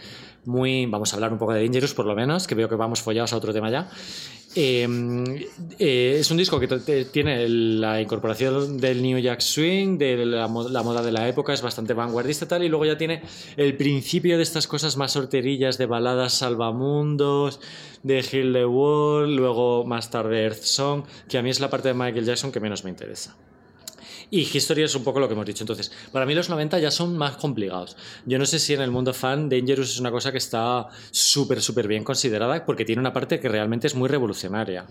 Muy. Vamos a hablar un poco de Dangerous por lo menos, que veo que vamos follados a otro tema ya. Eh, eh, es un disco que tiene la incorporación del New Jack Swing, de la, mo- la moda de la época, es bastante vanguardista tal, y luego ya tiene el principio de estas cosas más horterillas de baladas salvamundos, de Heal the World, luego más tarde Earth Song, que a mí es la parte de Michael Jackson que menos me interesa. Y History es un poco lo que hemos dicho. Entonces, para mí los 90 ya son más complicados. Yo no sé si en el mundo fan Dangerous es una cosa que está súper, súper bien considerada porque tiene una parte que realmente es muy revolucionaria.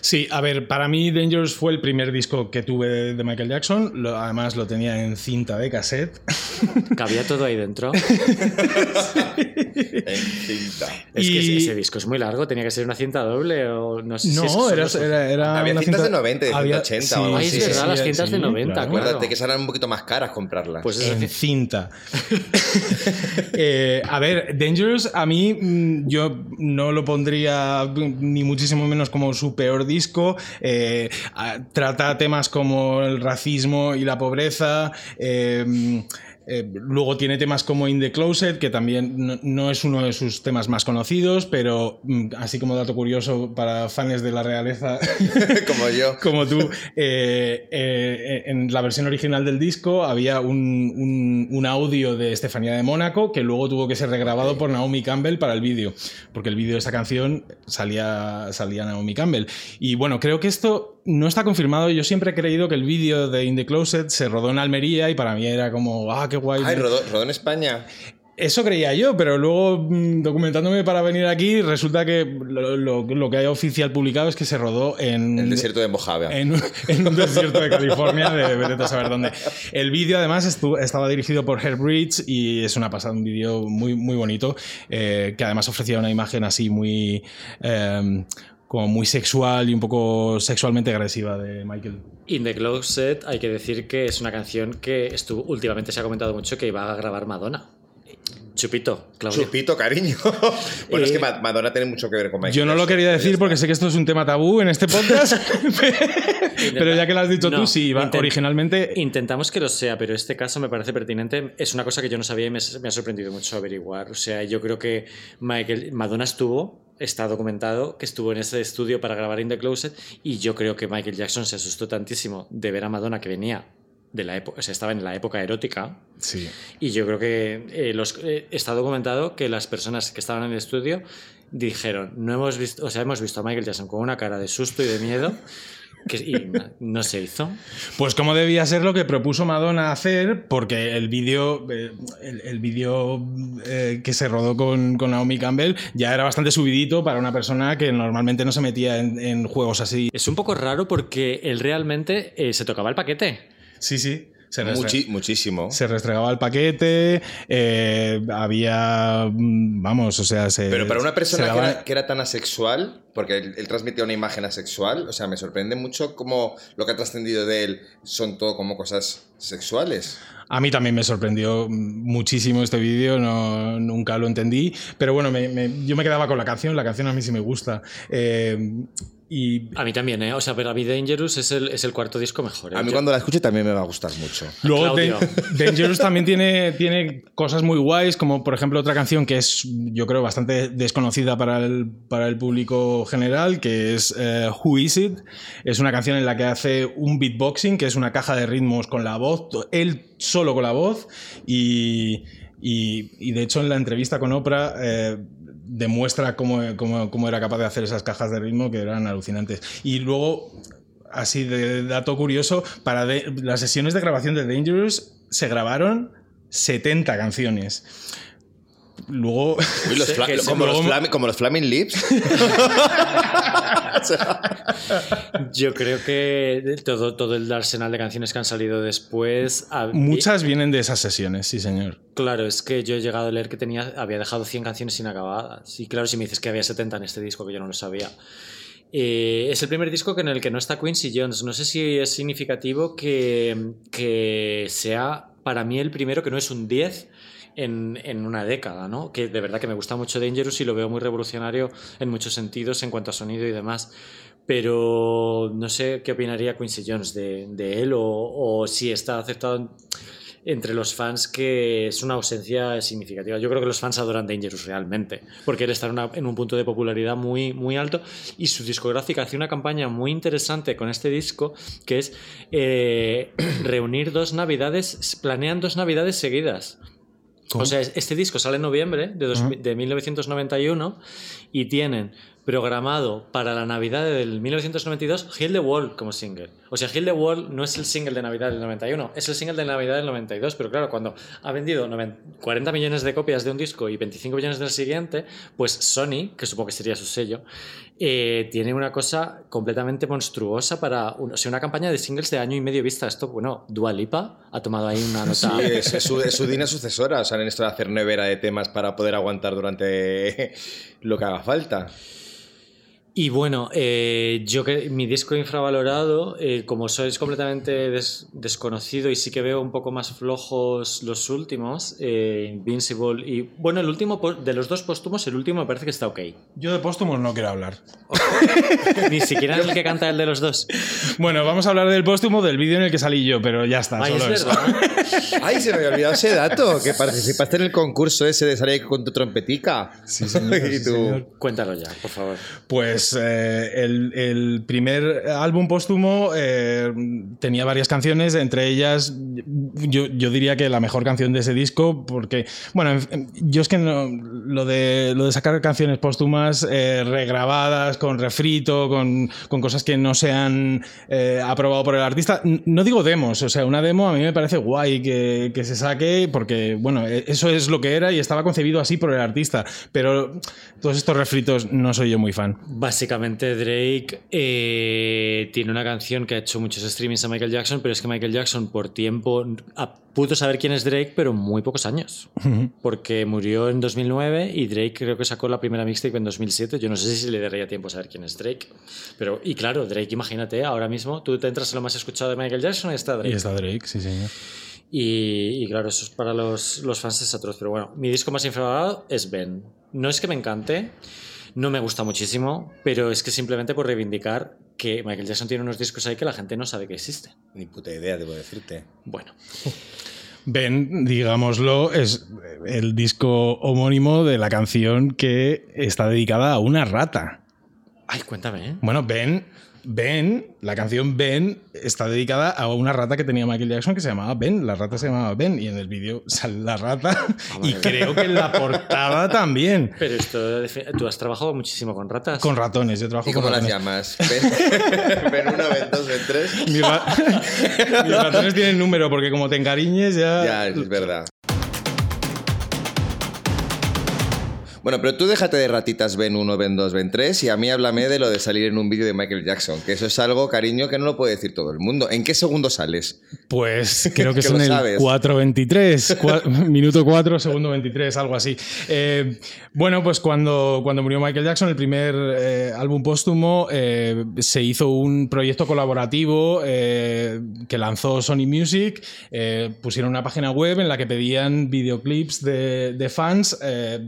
Sí, a ver, para mí Dangerous fue el primer disco que tuve de, Michael Jackson. Lo- además lo tenía en cinta de cassette. Cabía todo ahí dentro. En cinta. Es que Y- ese, ese disco es muy largo, tenía que ser una cinta doble o no sé si es que No, era, los- era, era Había una cintas cinta- de 90, de había- 180 o algo así. es Sí, verdad, sí, las cintas de 90, claro. claro. Acuérdate que serán un poquito más caras comprarlas. Pues es en cinta. Eh, a ver, Dangerous a mí mm, yo no lo pondría ni muchísimo menos como su peor disco. Eh, trata temas como el racismo y la pobreza. eh, eh, luego tiene temas como In the Closet, que también no, no es uno de sus temas más conocidos, pero mm, así como dato curioso para fans de la realeza, Como yo. como tú, eh, eh, en la versión original del disco había un, un- un audio de Estefanía de Mónaco que luego tuvo que ser regrabado por Naomi Campbell para el vídeo, porque el vídeo de esta canción salía, salía Naomi Campbell. Y bueno, creo que esto no está confirmado. Yo siempre he creído que el vídeo de In the Closet se rodó en Almería y para mí era como, ah, qué guay. Ay, rodó, rodó en España. Eso creía yo, pero luego mm, documentándome para venir aquí resulta que lo, lo- lo que hay oficial publicado es que se rodó en El desierto de Mojave. en, un- en un desierto de California, de vete a saber dónde. El vídeo además estu- estaba dirigido por Herb Bridge y es una pasada, un vídeo muy, muy bonito, eh, que además ofrecía una imagen así muy... eh, como muy sexual y un poco sexualmente agresiva de Michael. In the Closet hay que decir que es una canción que estuvo, últimamente se ha comentado mucho que iba a grabar Madonna. Chupito, Claudio. Chupito, cariño. bueno, es que Madonna tiene mucho que ver con Michael Yo no lo quería decir porque sé que esto es un tema tabú en este podcast. pero ya que lo has dicho tú, sí, originalmente. Intentamos que lo sea, pero este caso me parece pertinente. Es una cosa que yo no sabía y me, ha sorprendido mucho averiguar. O sea, yo creo que Michael, Madonna estuvo está documentado que estuvo en ese estudio para grabar In the Closet y yo creo que Michael Jackson se asustó tantísimo de ver a Madonna que venía de la época, o sea, estaba en la época erótica. Sí. Y yo creo que eh, los, eh, está documentado que las personas que estaban en el estudio dijeron, no hemos visto, o sea, hemos visto a Michael Jackson con una cara de susto y de miedo. Que, y no se hizo. Pues como debía ser lo que propuso Madonna hacer, porque el vídeo eh, el, vídeo que se rodó con, con, Naomi Campbell ya era bastante subidito para una persona que normalmente no se metía en, juegos así. Es un poco raro porque él realmente se tocaba el paquete. Sí, sí. Se muchísimo. Se restregaba el paquete, eh, había, mm, vamos, o sea, se... Pero para una persona que, era, tan asexual, porque él, transmitía una imagen asexual, o sea, me sorprende mucho cómo lo que ha trascendido de él son todo como cosas sexuales. A mí también me sorprendió muchísimo este vídeo, no, nunca lo entendí, pero bueno, yo me quedaba con la canción, la canción a mí sí me gusta. Eh, a mí también, ¿eh? O sea, pero a mí Dangerous es el, es el cuarto disco mejor. ¿eh? A mí cuando la escuche también me va a gustar mucho. Luego, Dangerous también tiene, tiene cosas muy guays, como por ejemplo otra canción que es, yo creo, bastante desconocida para el, para el público general, que es eh, Who Is It. Es una canción en la que hace un beatboxing, que es una caja de ritmos con la voz, él solo con la voz, y, y, de hecho en la entrevista con Oprah... Eh, demuestra cómo, era capaz de hacer esas cajas de ritmo que eran alucinantes. Y luego, así de dato curioso, para las sesiones de grabación de Dangerous se grabaron 70 canciones. Luego. como, los como, los Flaming Lips. Yo creo que todo, todo el arsenal de canciones que han salido después. Muchas vienen de esas sesiones, sí, señor. Claro, es que yo he llegado a leer que tenía, había dejado 100 canciones inacabadas. Y claro, si me dices que había 70 en este disco, que yo no lo sabía. Eh, es el primer disco en el que no está Quincy Jones. No sé si es significativo que, que sea para mí el primero que no es un 10 en, una década, ¿no? Que de verdad que me gusta mucho Dangerous y lo veo muy revolucionario en muchos sentidos en cuanto a sonido y demás. Pero no sé qué opinaría Quincy Jones de, él o, si está aceptado entre los fans que es una ausencia significativa. Yo creo que los fans adoran Dangerous realmente, porque él está en, un punto de popularidad muy, muy alto y su discográfica hace una campaña muy interesante con este disco, que es eh, reunir dos navidades, planean dos navidades seguidas. O sea, este disco sale en noviembre de, de 1991 y tienen programado para la Navidad del 1992 Heal the Wall como single. O sea, Heal the Wall no es el single de Navidad del 91, es el single de Navidad del 92, pero claro, cuando ha vendido 40 millones de copias de un disco y 25 millones del siguiente, pues Sony, que supongo que sería su sello, eh, tiene una cosa completamente monstruosa para o sea, una campaña de singles de año y medio vista. Esto, bueno, Dua Lipa ha tomado ahí una nota. Sí, es, su, es su Dina sucesora, o sea, en esto de hacer nevera de temas para poder aguantar durante lo que haga falta. Y bueno, eh, yo que mi disco infravalorado, eh, como sois completamente desconocido y sí que veo un poco más flojos los últimos, eh, Invincible y bueno, el último de los dos póstumos, el último me parece que está ok. Yo de póstumos no quiero hablar. Ni siquiera el que canta el de los dos. Bueno, vamos a hablar del póstumo del vídeo en el que salí yo, pero ya está. Ay, solo es Ay, se me había olvidado ese dato, que participaste en el concurso ese de salir con tu trompetica. Sí, señor, y tú... Cuéntalo ya, por favor. Pues pues, eh, el, primer álbum póstumo eh, tenía varias canciones, entre ellas yo, diría que la mejor canción de ese disco, porque, bueno, yo es que lo, de, lo de sacar canciones póstumas eh, regrabadas, con refrito, con, cosas que no se han aprobado por el artista, no digo demos, o sea, una demo a mí me parece guay que, que se saque, porque, bueno, e, eso es lo que era y estaba concebido así por el artista, pero todos estos refritos no soy yo muy fan Básicamente Drake eh, tiene una canción que ha hecho muchos streamings a Michael Jackson, pero es que Michael Jackson por tiempo a- pudo saber quién es Drake, pero muy pocos años. Porque murió en 2009 y Drake creo que sacó la primera mixtape en 2007. Yo no sé si le daría tiempo a saber quién es Drake. Pero, y claro, Drake, imagínate, ahora mismo tú te entras en lo más escuchado de Michael Jackson y está Drake. Y está Drake, sí, señor. Y, y claro, eso es para los, los fans es atroz. Pero bueno, mi disco más infravalorado es Ben. No es que me encante, no me gusta muchísimo, pero es que simplemente por reivindicar que Michael Jackson tiene unos discos ahí que la gente no sabe que existen. Ni puta idea, debo decirte. Bueno, Ben, digámoslo, es el disco homónimo de la canción que está dedicada a una rata. ay, cuéntame, ¿eh? Bueno, Ben, Ben, la canción Ben está dedicada a una rata que tenía Michael Jackson que se llamaba Ben. La rata se llamaba Ben y en el vídeo sale la rata y vale. creo que en la portada también. Pero esto, tú has trabajado muchísimo con ratas. Con ratones, yo trabajo ¿Y con cómo las ratones. llamas? ¿Ven, ¿Ven uno, ven dos, ven tres? Mis, ra- mis ratones tienen número porque como te encariñes ya... Ya, es verdad. Bueno, pero tú déjate de ratitas ven 1, ven 2, ven 3 y a mí háblame de lo de salir en un vídeo de Michael Jackson, que eso es algo, cariño, que no lo puede decir todo el mundo. ¿En qué segundo sales? Pues creo que, Que lo el sabes. 4.23, cua- minuto 4, segundo 23, algo así. Eh, bueno, pues cuando, cuando murió Michael Jackson, el primer eh, álbum póstumo, eh, se hizo un proyecto colaborativo que lanzó Sony Music. Pusieron una página web en la que pedían videoclips de, de fans eh,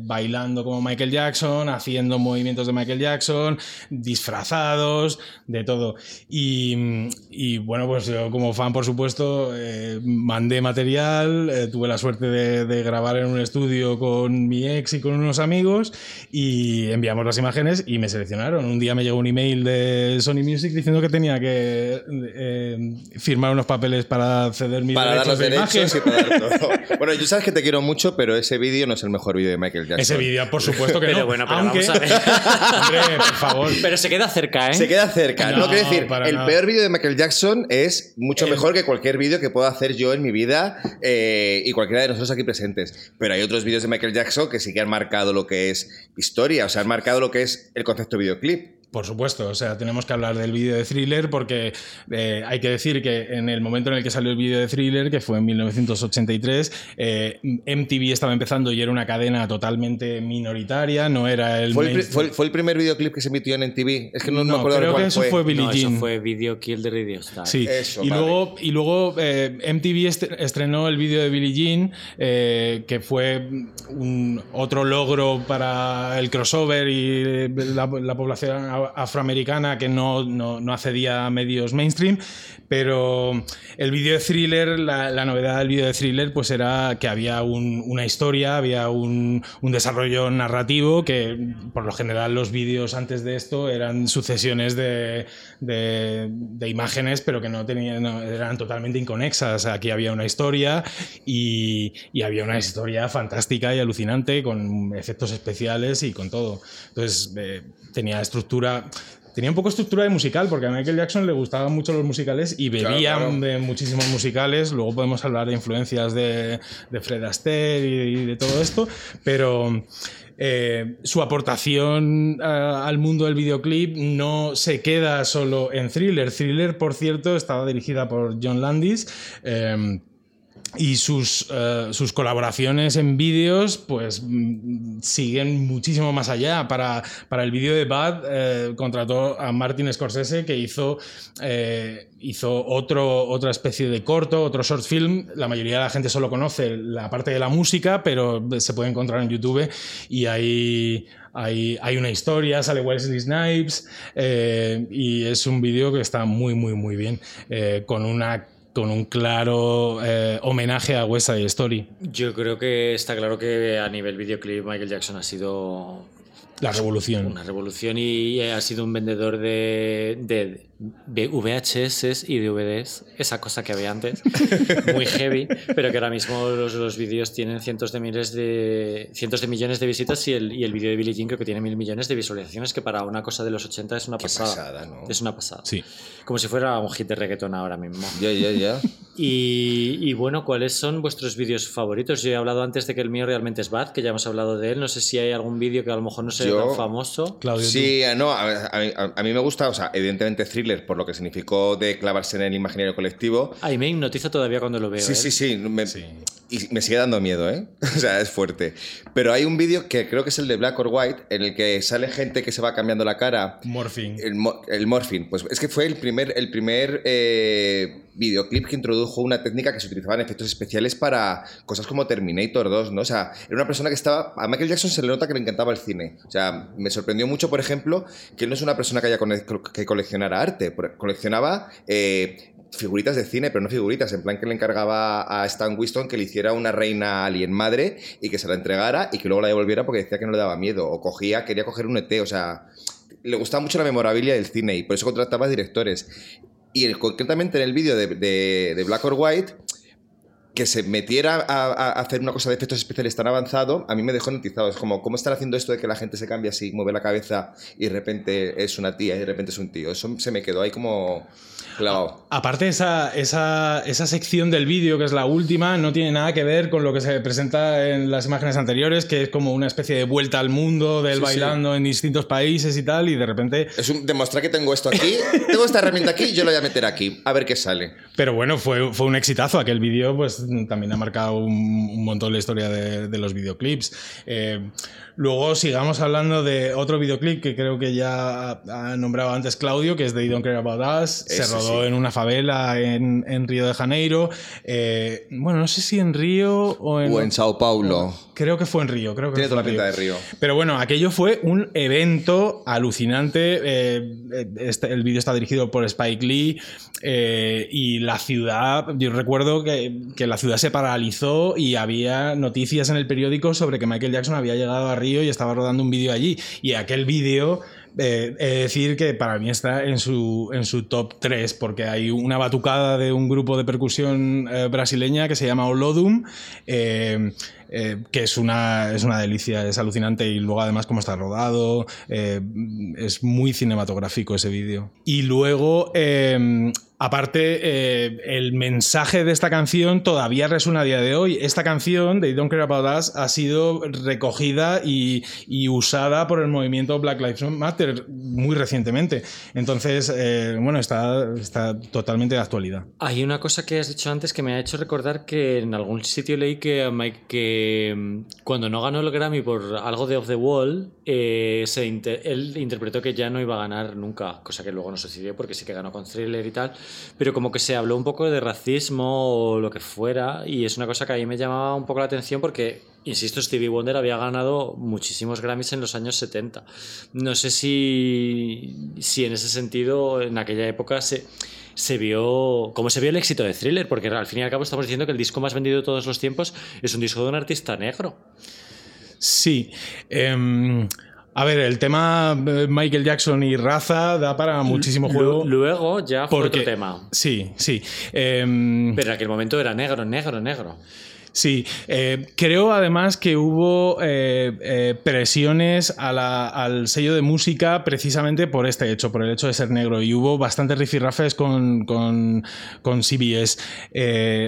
bailando como Michael Jackson, haciendo movimientos de Michael Jackson, disfrazados, de todo. Y, y, bueno, pues yo como fan, por supuesto, eh, mandé material, eh, tuve la suerte de, de grabar en un estudio con mi ex y con unos amigos y enviamos las imágenes y me seleccionaron. Un día me llegó un email de Sony Music diciendo que tenía que eh, firmar unos papeles para ceder mis Para dar los de derechos imagen. y para dar todo. Bueno, yo sabes que te quiero mucho, pero ese vídeo no es el mejor vídeo de Michael Jackson. Ese vídeo, por supuesto que Pero no. bueno, pero aunque, vamos a ver. hombre, por favor. Pero se queda cerca, ¿eh? Se queda cerca. No, No, quiero decir, el nada. peor vídeo de Michael Jackson es mucho El- mejor que cualquier vídeo que pueda hacer yo en mi vida eh, y cualquiera de nosotros aquí presentes. Pero hay otros vídeos de Michael Jackson que sí que han marcado lo que es historia, o sea, han marcado lo que es el concepto videoclip. Por supuesto, o sea, tenemos que hablar del vídeo de Thriller porque eh, hay que decir que en el momento en el que salió el vídeo de Thriller, que fue en 1983, eh, MTV estaba empezando y era una cadena totalmente minoritaria, no era el... ¿Fue el, fue el- fue el primer videoclip que se emitió en NTV? Es que no, me acuerdo creo cuál que eso fue Billie No, eso Jean. fue Video Kill the Radio Star. Sí, Eso, y, vale. luego, y luego eh, MTV est- estrenó el vídeo de Billie Jean, eh, que fue un otro logro para el crossover y la, la población afroamericana que no, no, no accedía a medios mainstream, pero el vídeo de Thriller, la, la novedad del vídeo de Thriller, pues era que había un- una historia, había un, un desarrollo narrativo, que por lo general los vídeos antes de esto eran sucesiones de, de- de imágenes, pero que no tenían, no, eran totalmente inconexas. Aquí había una historia y, y había una historia fantástica y alucinante con efectos especiales y con todo. Entonces eh, tenía estructura. Tenía un poco estructura de musical, porque a Michael Jackson le gustaban mucho los musicales y Claro, bebía claro. de muchísimos musicales. Luego podemos hablar de influencias de, de Fred Astaire y, y de todo esto, pero eh, su aportación a- al mundo del videoclip no se queda solo en Thriller. Thriller, por cierto, estaba dirigida por John Landis. eh, y sus, eh, sus colaboraciones en vídeos pues mm, siguen muchísimo más allá. Para, para el vídeo de Bad eh, contrató a Martin Scorsese que hizo, eh, hizo otro, otra especie de corto, otro short film. La mayoría de la gente solo conoce la parte de la música, pero se puede encontrar en YouTube y hay... Hay, hay una historia, sale Wesley Snipes eh, y es un vídeo que está muy, muy, muy bien, con una con un claro eh, homenaje a West Side Story, Yo creo que está claro que a nivel videoclip Michael Jackson ha sido la revolución. una revolución y ha sido un vendedor de, de, de VHS y DVDs, esa cosa que había antes, muy heavy, pero que ahora mismo los, los vídeos tienen cientos de miles de cientos de millones de visitas y el, y el vídeo de Billie Jean creo que tiene mil millones de visualizaciones, que para una cosa de los 80 es una Qué pasada. pasada, ¿no? Es una pasada. Sí. Como si fuera un hit de reggaeton ahora mismo. Ya, ya, ya. Y, y bueno, ¿cuáles son vuestros vídeos favoritos? Yo he hablado antes de que el mío realmente es Bad, que ya hemos hablado de él. No sé si hay algún vídeo que a lo mejor no se ese Yo- tan famoso. Claudio, Sí, no, a, a mí, a mí me gusta, o sea, evidentemente thriller por lo que significó de clavarse en el imaginario colectivo. Ahí me hipnotiza todavía cuando lo veo. Sí, ¿eh? sí, sí, me- Sí. Y me sigue dando miedo, ¿eh? O sea, es fuerte. Pero hay un vídeo que creo que es el de Black or White, en el que sale gente que se va cambiando la cara. Morphine. El, el morphine, pues es que fue el primer, el primer eh, videoclip que introdujo una técnica que se utilizaba en efectos especiales para cosas como Terminator 2, ¿no? O sea, era una persona que estaba... A Michael Jackson se le nota que le encantaba el cine. O sea, me sorprendió mucho, por ejemplo, que él no es una persona que haya que coleccionara arte. Por- Coleccionaba... eh, figuritas de cine, pero no figuritas, en plan que le encargaba a Stan Winston que le hiciera una reina alien madre y que se la entregara y que luego la devolviera porque decía que no le daba miedo, o cogía, quería coger un ET, o sea, le gustaba mucho la memorabilia del cine y por eso contrataba directores. Y el- concretamente en el vídeo de, de- de Black or White, que se metiera a, a hacer una cosa de efectos especiales tan avanzado, a mí me dejó notizado. Es como, ¿cómo están haciendo esto de que la gente se cambia así, mueve la cabeza y de repente es una tía y de repente es un tío? Eso se me quedó ahí como clavado. Aparte, esa, esa, esa sección del vídeo, que es la última, no tiene nada que ver con lo que se presenta en las imágenes anteriores, que es como una especie de vuelta al mundo del Sí, sí. bailando en distintos países y tal, y de repente. Es un, demostrar que tengo esto aquí, tengo esta herramienta aquí, yo lo voy a meter aquí, a ver qué sale. Pero bueno, fue, fue un exitazo. Aquel vídeo, pues también ha marcado un, un montón la historia de, de los videoclips. Eh, luego sigamos hablando de otro videoclip que creo que ya ha nombrado antes Claudio, que es de Don't Care About Us. Se rodó sí. en una favela en, en Río de Janeiro. Eh, bueno, no sé si en Río o en. O en Sao Paulo. Creo que fue en Río. Creo que Tiene fue toda la pinta de Río. pero bueno, aquello fue un evento alucinante. eh, este- el vídeo está dirigido por Spike Lee y la ciudad, yo recuerdo que, que la ciudad se paralizó y había noticias en el periódico sobre que Michael Jackson había llegado a Río y estaba rodando un vídeo allí. Y aquel vídeo... eh, he de decir que para mí está en su, en su top 3 porque hay una batucada de un grupo de percusión eh, brasileña que se llama Olodum eh, eh, que es una, es una delicia, es alucinante y luego además cómo está rodado, es muy cinematográfico ese vídeo. Y luego, aparte, eh, el mensaje de esta canción todavía resuena a día de hoy. Esta canción de Don't Care About Us ha sido recogida y, usada por el movimiento Black Lives Matter muy recientemente. Entonces, eh, bueno, está, está totalmente de actualidad. Hay una cosa que has dicho antes que me ha hecho recordar que en algún sitio leí que, Mike- que mm, cuando no ganó el Grammy por algo de Off the Wall, eh, se inter- él interpretó que ya no iba a ganar nunca, cosa que luego no sucedió porque sí que ganó con Thriller y tal, pero como que se habló un poco de racismo o lo que fuera y es una cosa que a mí me llamaba un poco la atención porque, insisto, Stevie Wonder había ganado muchísimos Grammys en los años 70. No sé si, si en ese sentido, en aquella época se se vio como se vio el éxito de Thriller, porque al fin y al cabo estamos diciendo que el disco más vendido de todos los tiempos es un disco de un artista negro. Sí. em, a ver, el tema eh, Michael Jackson y raza da para muchísimo juego. Lu- Luego ya fue porque- otro tema. Sí, sí. Em, Pero en aquel momento era negro, negro, negro. Sí, eh, creo además que hubo eh, presiones a la- al sello de música precisamente por este hecho, por el hecho de ser negro. Y hubo bastantes rifirrafes con, con, con CBS,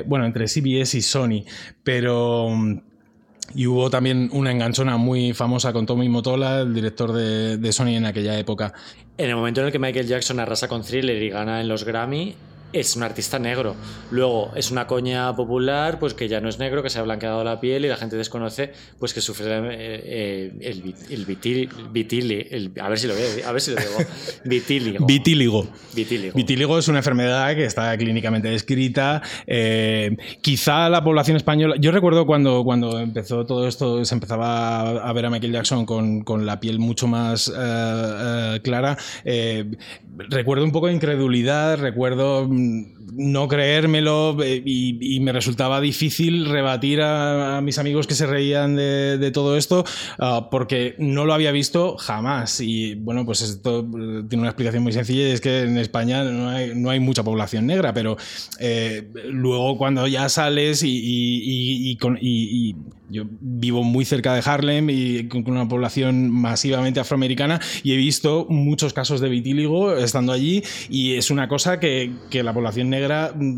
bueno, entre CBS y Sony, pero... Y hubo también una enganchona muy famosa con Tommy Motola, el director de, de Sony en aquella época. En el momento en el que Michael Jackson arrasa con Thriller y gana en los Grammy, es un artista negro. Luego es una coña popular, pues que ya no es negro, que se ha blanqueado la piel y la gente desconoce, pues que sufre eh, eh, el, el vitil- vitili- el- a ver si lo veo, a ver si lo digo, vitíligo. Vitíligo. Vitíligo. Vitíligo es una enfermedad que está clínicamente descrita. eh, quizá la población española. Yo recuerdo cuando, cuando empezó todo esto, se empezaba a- ver a Michael Jackson con, con la piel mucho más clara. eh, recuerdo un poco de incredulidad, recuerdo mm, no creérmelo eh, y, me resultaba difícil rebatir a, mis amigos que se reían de, todo esto ah, porque no lo había visto jamás. Y bueno, pues esto eh, tiene una explicación muy sencilla y es que en España no hay, no hay mucha población negra, pero eh, luego cuando ya sales y, y- con- yo vivo muy cerca de Harlem y con una población masivamente afroamericana y he visto muchos casos de vitíligo estando allí y es una cosa que, que la población negra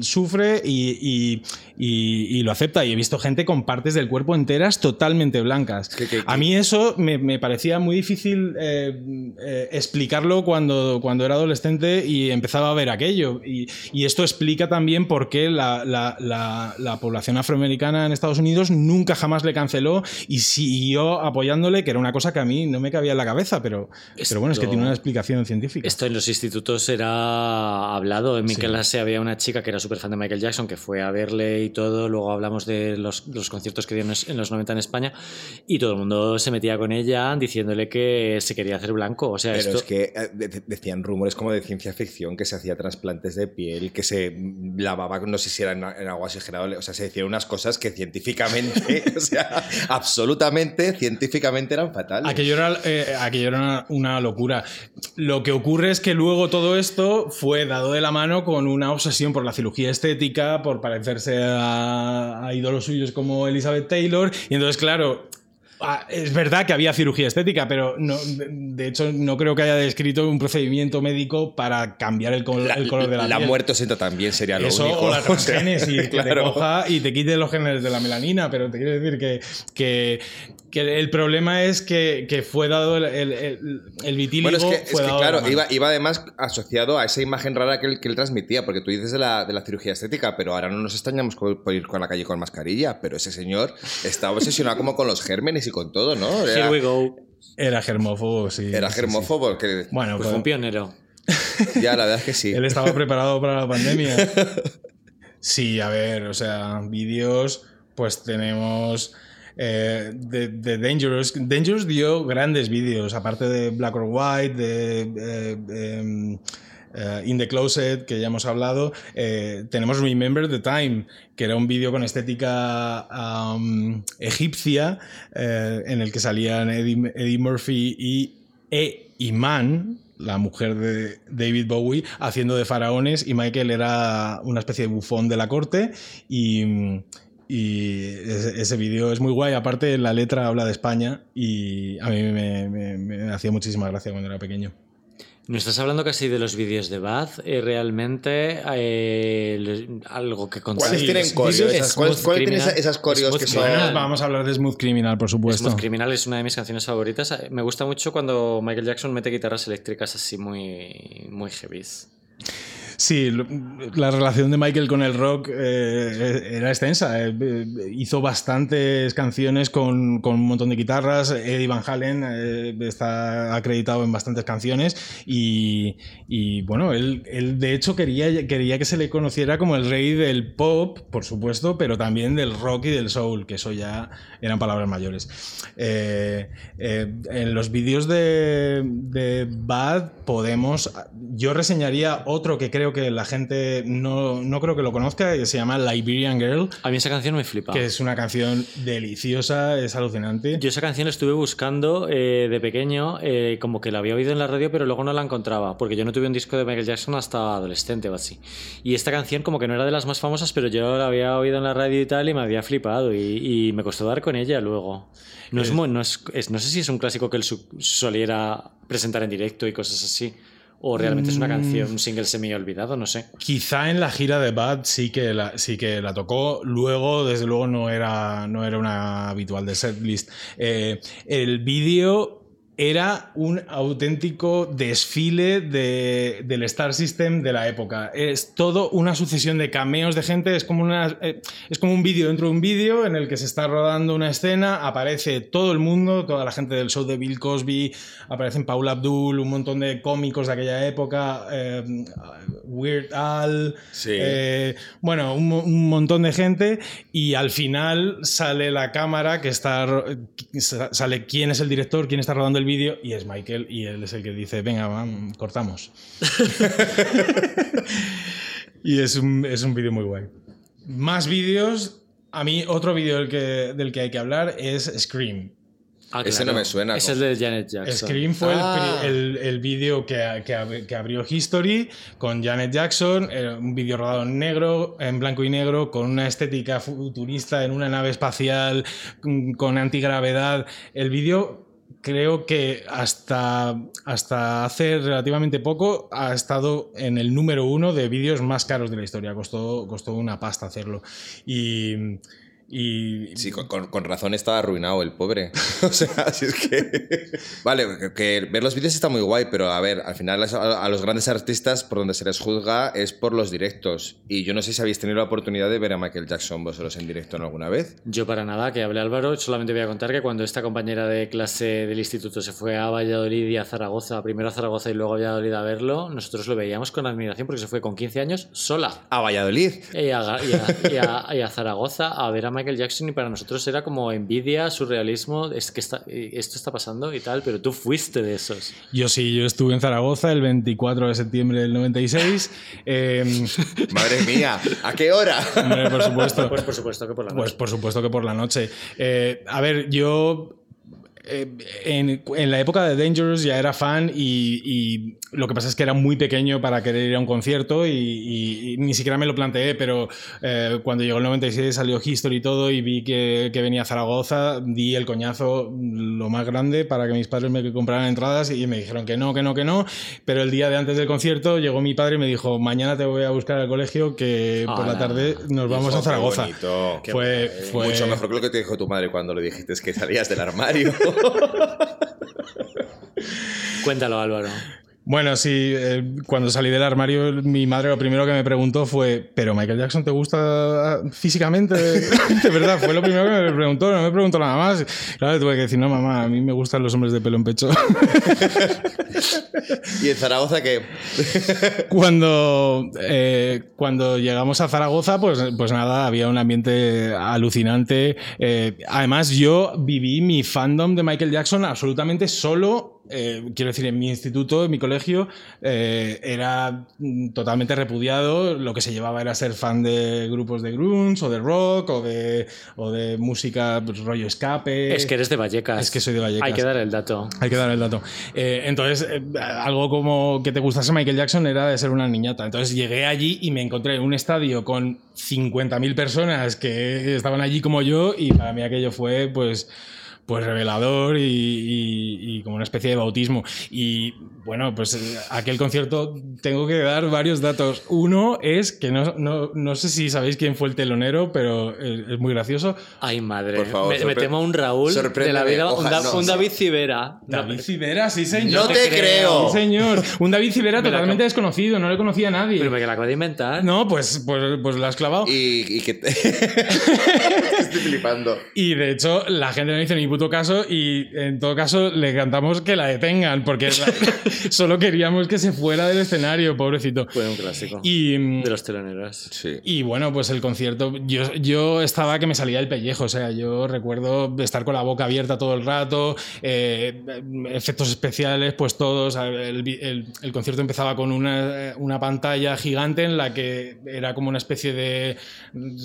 sufre y, y, y, y, lo acepta. Y he visto gente con partes del cuerpo enteras totalmente blancas. A mí eso me, me parecía muy difícil eh, eh, explicarlo cuando, cuando era adolescente y empezaba a ver aquello. Y, y esto explica también por qué la, la, la, la población afroamericana en Estados Unidos nunca jamás le canceló y siguió apoyándole, que era una cosa que a mí no me cabía en la cabeza, pero, Esto- pero bueno, es que tiene una explicación científica. Esto en los institutos era hablado. En mi Sí. clase había una chica que era súper fan de Michael Jackson, que fue a verle y todo. Luego hablamos de los, los conciertos que dio en los- en los 90 en España. Y todo el mundo se metía con ella diciéndole que se quería hacer blanco. O sea, Pero esto. es que eh, de- de- decían rumores como de ciencia ficción que se hacía trasplantes de piel, que se lavaba, no sé si era en, en agua oxigenada, o sea, se decían unas cosas que científicamente, o sea, absolutamente científicamente eran fatales. Aquello era, eh, aquello era una, una locura. Lo que ocurre es que luego todo esto fue dado de la mano con una obsesión por la cirugía estética, por parecerse a, a ídolos suyos como Elizabeth Taylor. Y entonces, claro. Ah, Es verdad que había cirugía estética, pero no, de, hecho no creo que haya descrito un procedimiento médico para cambiar el, col- la, el color de la, la piel. muerte también sería lo Eso único. o la o sea, transgénesis, que te coja y te quite los genes de la melanina, pero te quiero decir que, que, que el problema es que, que fue dado el, el, vitíligo. Bueno, es que, es fue que, dado de la claro, iba, iba además asociado a esa imagen rara que él, que él transmitía, porque tú dices de la, de la cirugía estética, pero ahora no nos extrañamos por, por ir con la calle con mascarilla, pero ese señor estaba obsesionado como con los gérmenes y con todo, ¿no? Here Era, we go. Era germófobo, sí. era sí, sí. germófobo, que Bueno, Pues pues, fue un pionero. ya la verdad es que sí. él estaba preparado para la pandemia. Sí, a ver, o sea, vídeos, pues tenemos. eh, de, de Dangerous. Dangerous dio grandes vídeos, aparte de Black or White, de. eh, em, eh, In the Closet, que ya hemos hablado, eh, tenemos Remember the Time, que era un vídeo con estética am, egipcia, eh, en el que salían Eddie, Murphy y E. Iman, la mujer de David Bowie, haciendo de faraones, y Michael era una especie de bufón de la corte, y. Ese, ese vídeo es muy guay. Aparte, la letra habla de España y a mí me- me hacía muchísima gracia cuando era pequeño. No estás hablando casi de los vídeos de Baz. eh, realmente eh, algo que contar. ¿Cuáles tienen es- coreo? es Esas- ¿Cuáles, tienen Criminal. esas, esas coreos que son...? Criminal. Vamos a hablar de Smooth Criminal, por supuesto. Smooth Criminal es una de mis canciones favoritas. Eh, Me gusta mucho cuando Michael Jackson mete guitarras eléctricas así muy, muy heavies. Sí, la relación de Michael con el rock eh, era extensa. eh, eh, hizo bastantes canciones con, con un montón de guitarras. Eddie Van Halen eh, está acreditado en bastantes canciones. Y, y, bueno, él, él de hecho quería, quería que se le conociera como el rey del pop, por supuesto, pero también del rock y del soul, que eso ya eran palabras mayores. Eh, eh, en los vídeos de, de Bad podemos... Yo reseñaría otro que creo que la gente no, no creo que lo conozca, que se llama Liberian Girl, A mí esa canción me flipa. que es una canción deliciosa, es alucinante. Yo esa canción la estuve buscando eh, de pequeño, como que la había oído en la radio, pero luego no la encontraba, porque yo no tuve un disco de Michael Jackson hasta adolescente o así. Y esta canción como que no era de las más famosas, pero yo la había oído en la radio y tal y me había flipado y, y me costó dar con ella luego. No, es, muy- no, es, es- no sé si es un clásico que él su- soliera presentar en directo y cosas así, o realmente es una canción, un single semi olvidado, no sé. Quizá en la gira de Bad sí que la, sí que la tocó. Luego, desde luego, no era, no era una habitual de setlist. Eh, el vídeo era un auténtico desfile de- del Star System de la época. Es todo una sucesión de cameos de gente. Es como, una, eh, es como un vídeo dentro de un vídeo en el que se está rodando una escena. Aparece todo el mundo, toda la gente del show de Bill Cosby. Aparecen Paula Abdul, un montón de cómicos de aquella época. eh, Weird Al. Sí. eh, bueno, un, un montón de gente. Y al final sale la cámara que está. Sale quién es el director, quién está rodando el vídeo. Y es Michael. Y él es el que dice: Venga, cortamos. y es un, es un vídeo muy guay. Más vídeos. A mí, otro vídeo del que, del que hay que hablar es Scream. Ah, Ese no me suena. Es el de Janet Jackson. Scream fue el Ah. el, el vídeo que, que que abrió History con Janet Jackson, era un vídeo rodado en negro, en blanco y negro, con una estética futurista en una nave espacial con antigravedad. El vídeo creo que hasta, hasta hace relativamente poco ha estado en el número uno de vídeos más caros de la historia. Costó, costó una pasta hacerlo. Y... y Sí, con, con- con razón estaba arruinado el pobre. o sea, si es que. Vale, que, que ver los vídeos está muy guay, pero a ver, al final a, a los grandes artistas por donde se les juzga es por los directos. Y yo no sé si habéis tenido la oportunidad de ver a Michael Jackson vosotros en directo en alguna vez. Yo para nada, que hable Álvaro, solamente voy a contar que cuando esta compañera de clase del instituto se fue a Valladolid y a Zaragoza, primero a Zaragoza y luego a Valladolid a verlo, nosotros lo veíamos con admiración porque se fue con 15 años sola. A Valladolid. Y a, y a- y a- y a Zaragoza a ver a Michael Jackson y para nosotros era como envidia, surrealismo, es que está, esto está pasando y tal, pero tú fuiste de esos. Yo sí, yo estuve en Zaragoza el 24 de septiembre del 96. Eh, Madre mía, ¿a qué hora? hombre, por supuesto. Pues por supuesto que por la Pues noche. por supuesto que por la noche. Eh, a ver, yo eh, en, en la época de Dangerous ya era fan y, y lo que pasa es que era muy pequeño para querer ir a un concierto y, y- y ni siquiera me lo planteé, pero eh, cuando llegó el 96 salió History y todo y vi que, que venía a Zaragoza, di el coñazo lo más grande para que mis padres me compraran entradas y me dijeron que no, que no, que no, pero el día de antes del concierto llegó mi padre y me dijo, mañana te voy a buscar al colegio que por la tarde nos vamos Hijo, a Zaragoza. qué bonito. Qué Fue, fue Mucho mejor que lo que te dijo tu madre cuando le dijiste que salías del armario. Cuéntalo Álvaro. Bueno, sí, eh, cuando salí del armario, mi madre lo primero que me preguntó fue, ¿pero Michael Jackson te gusta físicamente? de verdad, fue lo primero que me preguntó, no me preguntó nada más. Claro, tuve que decir, no, mamá, a mí me gustan los hombres de pelo en pecho. ¿Y en Zaragoza qué? cuando, eh, cuando llegamos a Zaragoza, pues, pues nada, había un ambiente alucinante. Eh, además, yo viví mi fandom de Michael Jackson absolutamente solo. Eh, quiero decir, en mi instituto, en mi colegio, eh, era totalmente repudiado. Lo que se llevaba era ser fan de grupos de grunge o de rock o de, o de música pues, rollo escape. Es que eres de Vallecas. Es que soy de Vallecas. Hay que dar el dato. Hay que dar el dato. Eh, entonces, algo como que te gustase Michael Jackson era de ser una niñata. Entonces llegué allí y me encontré en un estadio con 50.000 personas que estaban allí como yo y para mí aquello fue pues pues revelador y, y- y como una especie de bautismo. Y bueno, pues aquel concierto tengo que dar varios datos. Uno es que no, no, no sé si sabéis quién fue el telonero, pero es, es muy gracioso. Ay, madre. Por favor, me, me temo a un Raúl de la vida. un, Da- no, un. David Civera. David Civera, sí señor. No te creo. Sí, señor. Un David Civera Me la totalmente desconocido, no le conocía a nadie. Pero me que la acabo de inventar. No, pues, pues, pues lo has clavado. Y... Y, y que te... Estoy flipando. de hecho, la gente no hizo ni puto caso y en todo caso le cantamos que la detengan porque la- solo queríamos que se fuera del escenario, pobrecito. Fue un clásico. Y, mm, De los teloneros. Sí. y bueno, pues el concierto, yo, yo estaba que me salía el pellejo, o sea, yo recuerdo estar con la boca abierta todo el rato, eh, efectos especiales, pues todos, el, el- el concierto empezaba con una, una pantalla gigante en la que era como una especie de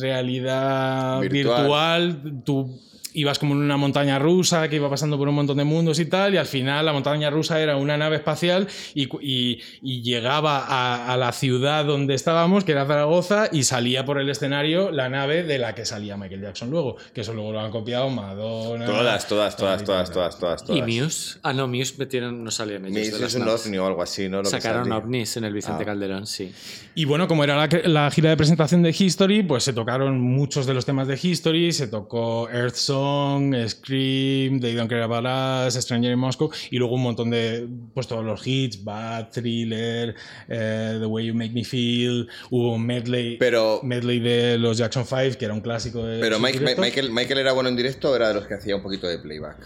realidad Virtual. virtual, tú ibas como en una montaña rusa que iba pasando por un montón de mundos y tal, y al final la montaña rusa era una nave espacial y, y- y llegaba a, a la ciudad donde estábamos, que era Zaragoza, y salía por el escenario la nave de la que salía Michael Jackson luego, que eso luego lo han copiado Madonna. Todas, todas, todas, todas, todas, todas, todas. ¿Y Muse? Ah, no, Muse metieron, no salían ellos. Muse de es un naves. ovni o algo así, ¿no? Lo Sacaron ovnis en el Vicente Ah. Calderón, sí. Y bueno, como era la, la gira de presentación de History, pues se tocaron muchos de los temas de History, se tocó Earth Song, Scream, They Don't Care About Us, Stranger in Moscow, y luego un montón de, pues todos los hits, Bad, Thriller, eh, The Way You Make Me Feel, hubo un medley, Pero, medley de los Jackson 5, que era un clásico de pero Mike-. Michael, Michael era bueno en directo o era de los que hacía un poquito de playback.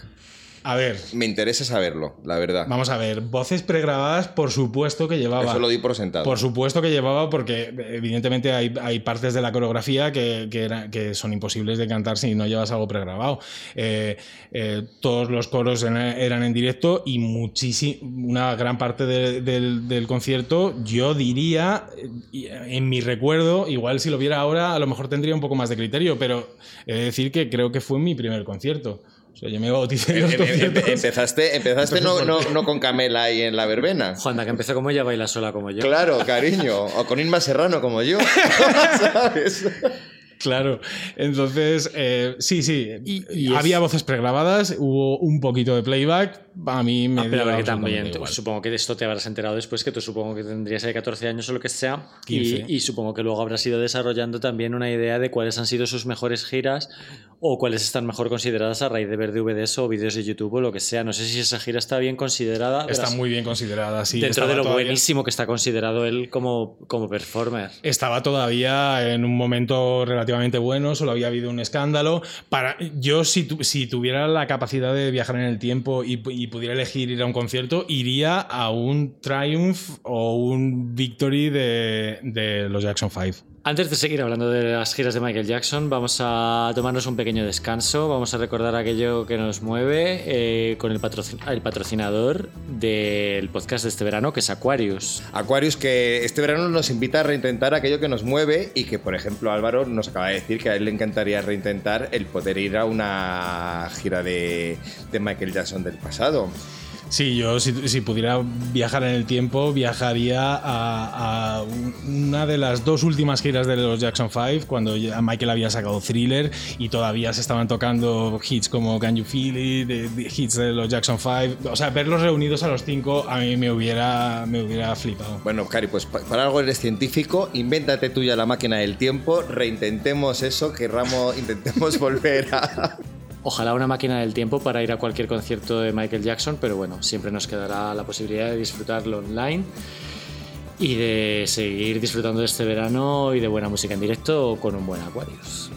A ver, Me interesa saberlo, la verdad. vamos a ver, voces pregrabadas, por supuesto que llevaba. Eso lo di por sentado. Por supuesto que llevaba, porque evidentemente hay, hay partes de la coreografía que, que, era- que son imposibles de cantar si no llevas algo pregrabado. Eh, eh, todos los coros en- eran en directo y muchísimo, una gran parte de- del, del concierto, yo diría, eh, en mi recuerdo, igual si lo viera ahora, a lo mejor tendría un poco más de criterio, pero he de decir que creo que fue mi primer concierto. O sea, yo me bauticé Em- los em- em- empezaste empezaste no, no, no con Camela ahí en la verbena. Juanda, que empezó como ella, baila sola como yo. Claro, cariño. O con Inma Serrano como yo. ¿Sabes? Claro, entonces eh, sí, sí, Y- y había es- voces pregrabadas, hubo un poquito de playback, a mí me Ah, pero que también, tú- supongo que de esto te habrás enterado después, que tú supongo que tendrías ahí 14 años o lo que sea, 15. y, y supongo que luego habrás ido desarrollando también una idea de cuáles han sido sus mejores giras o cuáles están mejor consideradas a raíz de ver DVDs o vídeos de YouTube o lo que sea. No sé si esa gira está bien considerada. Está verás, muy bien considerada, sí. dentro de lo todavía- buenísimo que está considerado él como, como performer. Estaba todavía en un momento bueno, solo había habido un escándalo. Para, yo, si, tu- si tuviera la capacidad de viajar en el tiempo y, y pudiera elegir ir a un concierto, iría a un Triumph o un Victory de, de los Jackson 5. Antes de seguir hablando de las giras de Michael Jackson, vamos a tomarnos un pequeño descanso. Vamos a recordar aquello que nos mueve eh, con el, patrocin- el patrocinador del podcast de este verano, que es Aquarius. Aquarius que este verano nos invita a reintentar aquello que nos mueve y que, por ejemplo, Álvaro nos acaba de decir que a él le encantaría reintentar el poder ir a una gira de, de Michael Jackson del pasado. Sí, yo si, si pudiera viajar en el tiempo, viajaría a, a una de las dos últimas giras de los Jackson 5, cuando ya Michael había sacado Thriller y todavía se estaban tocando hits como Can You Feel It, de- de hits de los Jackson 5. O sea, verlos reunidos a los cinco a mí me hubiera, me hubiera flipado. Bueno, Cari, pues pa- para algo eres científico, invéntate tuya la máquina del tiempo, reintentemos eso, querramos, intentemos volver a... Ojalá una máquina del tiempo para ir a cualquier concierto de Michael Jackson, pero bueno, siempre nos quedará la posibilidad de disfrutarlo online y de seguir disfrutando de este verano y de buena música en directo con un buen Aquarius.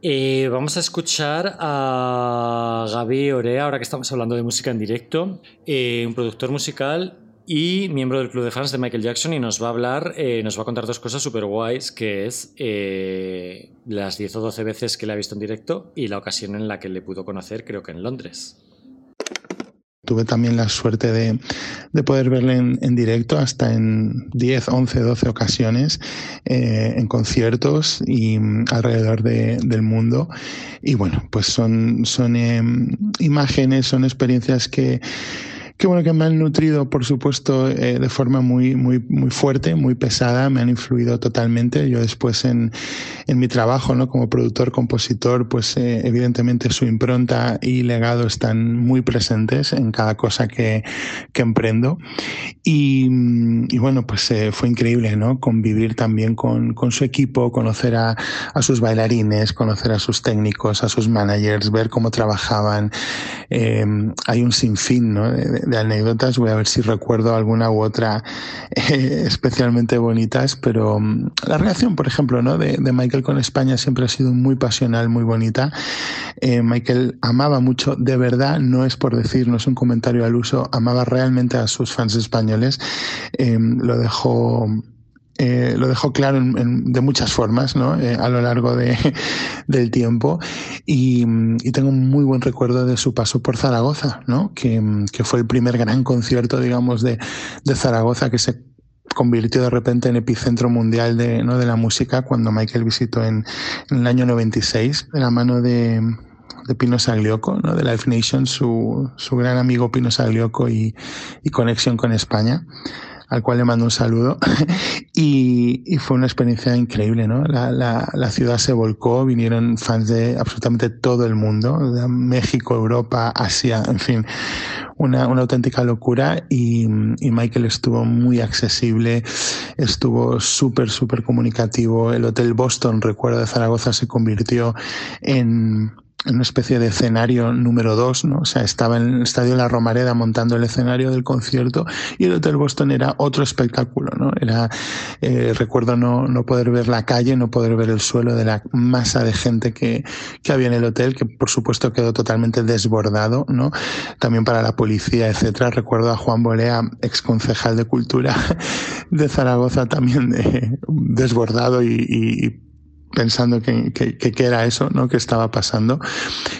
Eh, vamos a escuchar a Gaby Orea, ahora que estamos hablando de música en directo, eh, un productor musical y miembro del club de fans de Michael Jackson y nos va a hablar, eh, nos va a contar dos cosas súper guays, que es eh, las 10 o 12 veces que le ha visto en directo y la ocasión en la que le pudo conocer, creo que en Londres. Tuve también la suerte de, de poder verle en, directo hasta en 10, 11, 12 ocasiones eh, en conciertos y mm, alrededor de- del mundo. Y bueno, pues son, son em, imágenes, son experiencias que, que, bueno, que me han nutrido, por supuesto, eh, de forma muy, muy, muy fuerte, muy pesada, me han influido totalmente. Yo después en, en mi trabajo ¿no? como productor, compositor, pues eh, evidentemente su impronta y legado están muy presentes en cada cosa que, que emprendo. Y, mm, bueno, pues eh, fue increíble ¿no? convivir también con, con su equipo, conocer a, a sus bailarines, conocer a sus técnicos, a sus managers, ver cómo trabajaban. Hay un sinfín ¿no? De- anécdotas, voy a ver si recuerdo alguna u otra eh, especialmente bonitas, pero mm, la relación, por ejemplo, ¿no? de, de Michael con España siempre ha sido muy pasional, muy bonita. Eh, Michael amaba mucho, de verdad, no es por decir, no es un comentario al uso, amaba realmente a sus fans españoles. Eh, lo dejó eh, lo dejó claro en- en- de muchas formas ¿no? Eh, a lo largo de, del tiempo y, y tengo un muy buen recuerdo de su paso por Zaragoza, ¿no? que, que fue el primer gran concierto, digamos, de, de Zaragoza que se convirtió de repente en epicentro mundial de, ¿no? de la música cuando Michael visitó en, en el año 96 de la mano de, de Pino Saglioco, ¿no? de Life Nation, su, su gran amigo Pino Saglioco y, y conexión con España al cual le mando un saludo. y, fue una experiencia increíble, ¿no? La, la, la, ciudad se volcó, vinieron fans de absolutamente todo el mundo, de México, Europa, Asia, en fin, una, una auténtica locura. Y, y, Michael estuvo muy accesible, estuvo súper, súper comunicativo. El Hotel Boston, recuerdo de Zaragoza, se convirtió en una especie de escenario número dos, ¿no? O sea, estaba en el Estadio La Romareda montando el escenario del concierto y el Hotel Boston era otro espectáculo, ¿no? Era, eh, recuerdo no, no poder ver la calle, no poder ver el suelo de la masa de gente que, que había en el hotel, que por supuesto quedó totalmente desbordado, ¿no? También para la policía, etcétera. Recuerdo a Juan Bolea, ex concejal de Cultura de Zaragoza, también de, desbordado y, y pensando que, que, era eso, ¿no? Que estaba pasando.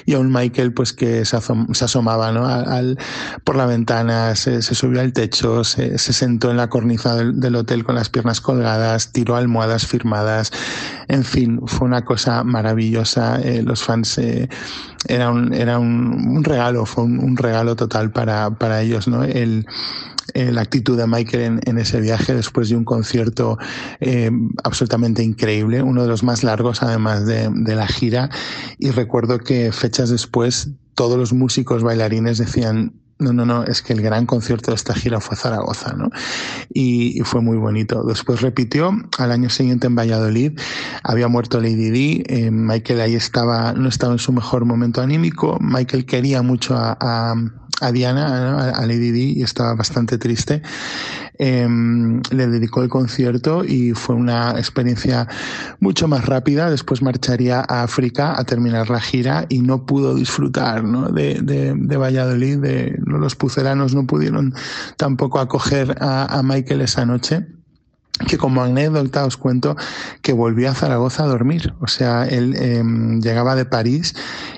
Y a un Michael, pues que se, asomaba, ¿no? Al, por la ventana, se, subió al techo, se, sentó en la cornisa del, hotel con las piernas colgadas, tiró almohadas firmadas. En fin, fue una cosa maravillosa. Eh, los fans, eh, era, un, era un, regalo, fue un, regalo total para, para ellos, ¿no? El, eh, la actitud de Michael en, ese viaje después de un concierto eh, absolutamente increíble, uno de los más largos además de, la gira. Y recuerdo que fechas después todos los músicos bailarines decían, no, no, no, es que el gran concierto de esta gira fue Zaragoza, ¿no? Y, fue muy bonito. Después repitió, al año siguiente en Valladolid, había muerto Lady Di, eh, Michael ahí estaba, no estaba en su mejor momento anímico, Michael quería mucho a a Diana, a Lady Di, y estaba bastante triste. Em, le dedicó el concierto y fue una experiencia mucho más rápida. Después marcharía a África a terminar la gira y no pudo disfrutar ¿no? de, de, de, Valladolid. De, los puceranos no pudieron tampoco acoger a, a Michael esa noche que como anécdota os cuento que volvió a Zaragoza a dormir. O sea, él em, llegaba de París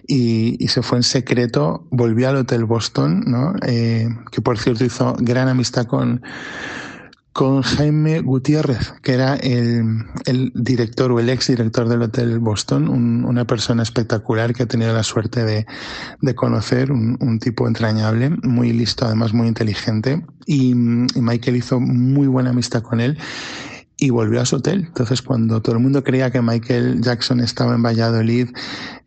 y, y, se fue en secreto, volvió al Hotel Boston, ¿no? Eh, que por cierto hizo gran amistad con, con Jaime Gutiérrez, que era el, el, director o el ex director del Hotel Boston, un, una persona espectacular que he tenido la suerte de, de conocer, un, un, tipo entrañable, muy listo, además muy inteligente, y, y Michael hizo muy buena amistad con él y volvió a su hotel. Entonces, cuando todo el mundo creía que Michael Jackson estaba en Valladolid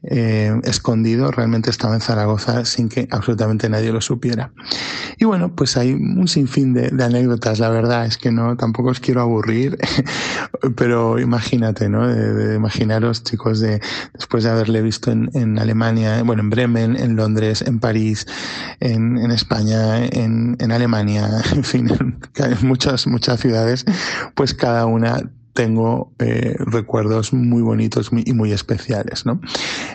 eh, escondido, realmente estaba en Zaragoza sin que absolutamente nadie lo supiera. Y bueno, pues hay un sinfín de, de anécdotas, la verdad es que no, tampoco os quiero aburrir, pero imagínate, ¿no? De, imaginaros, chicos, de después de haberle visto en, Alemania, bueno, en Bremen, en Londres, en París, en, en España, en, en Alemania, en fin, en muchas, muchas ciudades, pues cada una tengo eh, recuerdos muy bonitos y muy especiales. ¿no?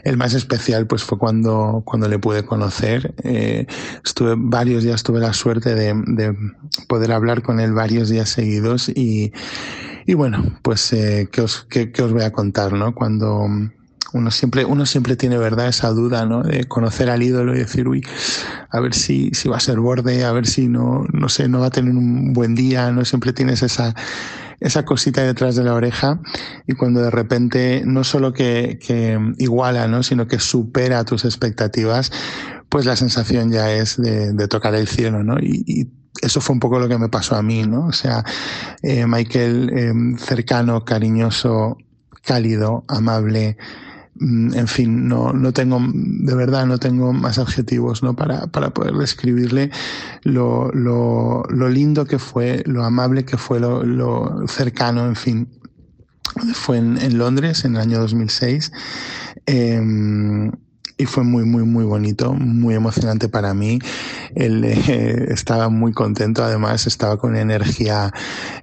El más especial pues fue cuando, cuando le pude conocer. Eh, estuve varios días, tuve la suerte de, de, poder hablar con él varios días seguidos y, y bueno, pues eh, ¿qué, os, qué os voy a contar, ¿no? Cuando uno siempre, uno siempre tiene, ¿verdad?, esa duda, ¿no? De conocer al ídolo y decir, uy, a ver si, si va a ser borde, a ver si no, no sé, no va a tener un buen día, ¿no? Siempre tienes esa, esa cosita detrás de la oreja y cuando de repente no solo que, que iguala, ¿no? sino que supera tus expectativas, pues la sensación ya es de, de tocar el cielo, ¿no? Y, y, eso fue un poco lo que me pasó a mí, ¿no? O sea, eh, Michael eh, cercano, cariñoso, cálido, amable, en fin, no, no tengo, de verdad, no tengo más adjetivos ¿no? para, para poder describirle lo, lo, lo lindo que fue, lo amable que fue, lo, lo cercano, en fin. Fue en, en, Londres en el año 2006. Eh, y fue muy, muy, muy bonito, muy emocionante para mí. Él eh, estaba muy contento, además estaba con energía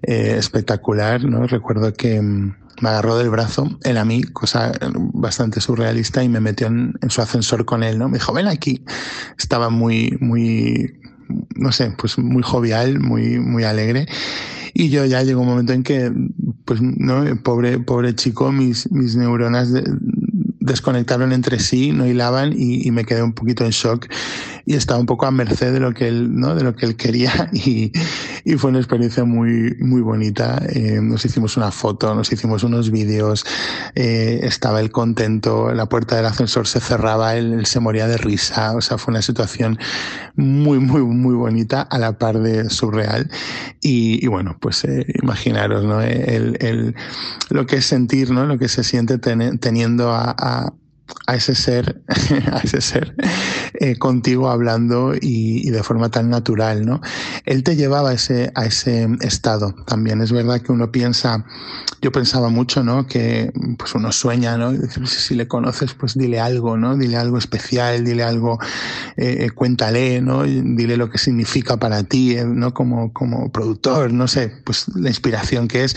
eh, espectacular, ¿no? Recuerdo que mm, me agarró del brazo, él a mí, cosa bastante surrealista, y me metió en, en, su ascensor con él, ¿no? Me dijo, ven aquí. Estaba muy, muy, no sé, pues muy jovial, muy, muy alegre. Y yo ya llegó un momento en que, pues, no, pobre, pobre chico, mis, mis neuronas de, desconectaron entre sí, no hilaban y, y, me quedé un poquito en shock y estaba un poco a merced de lo que él, ¿no? de lo que él quería y, y fue una experiencia muy, muy bonita. Eh, nos hicimos una foto, nos hicimos unos vídeos, eh, estaba él contento, la puerta del ascensor se cerraba, él, se moría de risa, o sea, fue una situación muy, muy, muy bonita a la par de surreal y, y bueno, pues eh, imaginaros, ¿no? El, el, lo que es sentir, ¿no? Lo que se siente ten, teniendo a, a a ese ser, a ese ser eh, contigo hablando y, de forma tan natural, ¿no? Él te llevaba a ese, estado también. Es verdad que uno piensa, yo pensaba mucho, ¿no? Que pues uno sueña, ¿no? Si, le conoces, pues dile algo, ¿no? Dile algo especial, dile algo, eh, cuéntale, ¿no? Dile lo que significa para ti, eh, ¿no? Como, como productor, no sé, pues la inspiración que es.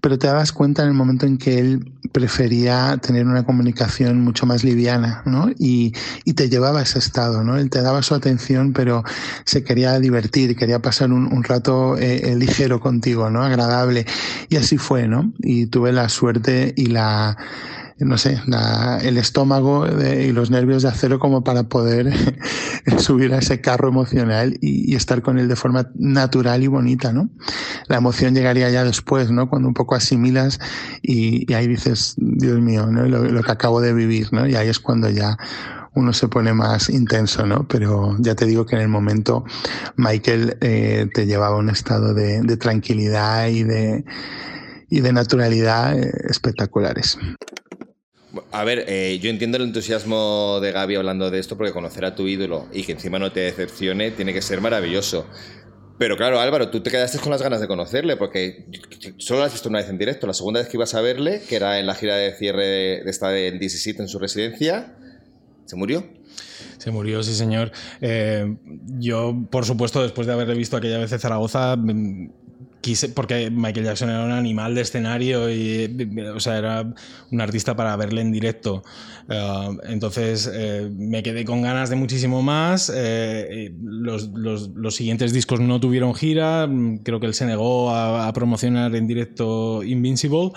Pero te das cuenta en el momento en que él prefería tener una comunicación mucho más liviana, ¿no? Y, y te llevaba a ese estado, ¿no? Él te daba su atención, pero se quería divertir, quería pasar un, rato eh, ligero contigo, ¿no? Agradable. Y así fue, ¿no? Y tuve la suerte y la no sé, el estómago de, y los nervios de acero como para poder subir a ese carro emocional y, estar con él de forma natural y bonita, ¿no? La emoción llegaría ya después, ¿no? Cuando un poco asimilas y, ahí dices, Dios mío, ¿no? Lo, que acabo de vivir, ¿no? Y ahí es cuando ya uno se pone más intenso, ¿no? Pero ya te digo que en el momento Michael eh, te llevaba a un estado de, tranquilidad y de, y de naturalidad eh, espectaculares. A ver, eh, yo entiendo el entusiasmo de Gaby hablando de esto porque conocer a tu ídolo y que encima no te decepcione tiene que ser maravilloso. Pero claro, Álvaro, tú te quedaste con las ganas de conocerle porque solo lo has visto una vez en directo. La segunda vez que ibas a verle, que era en la gira de cierre de esta del 17 en su residencia, ¿se murió? Se murió, sí, señor. Eh, yo, por supuesto, después de haberle visto aquella vez Zaragoza, quise, porque Michael Jackson era un animal de escenario y, o sea, era un artista para verle en directo. Uh, entonces eh, me quedé con ganas de muchísimo más. Eh, los, los, siguientes discos no tuvieron gira. Creo que él se negó a, a promocionar en directo Invincible.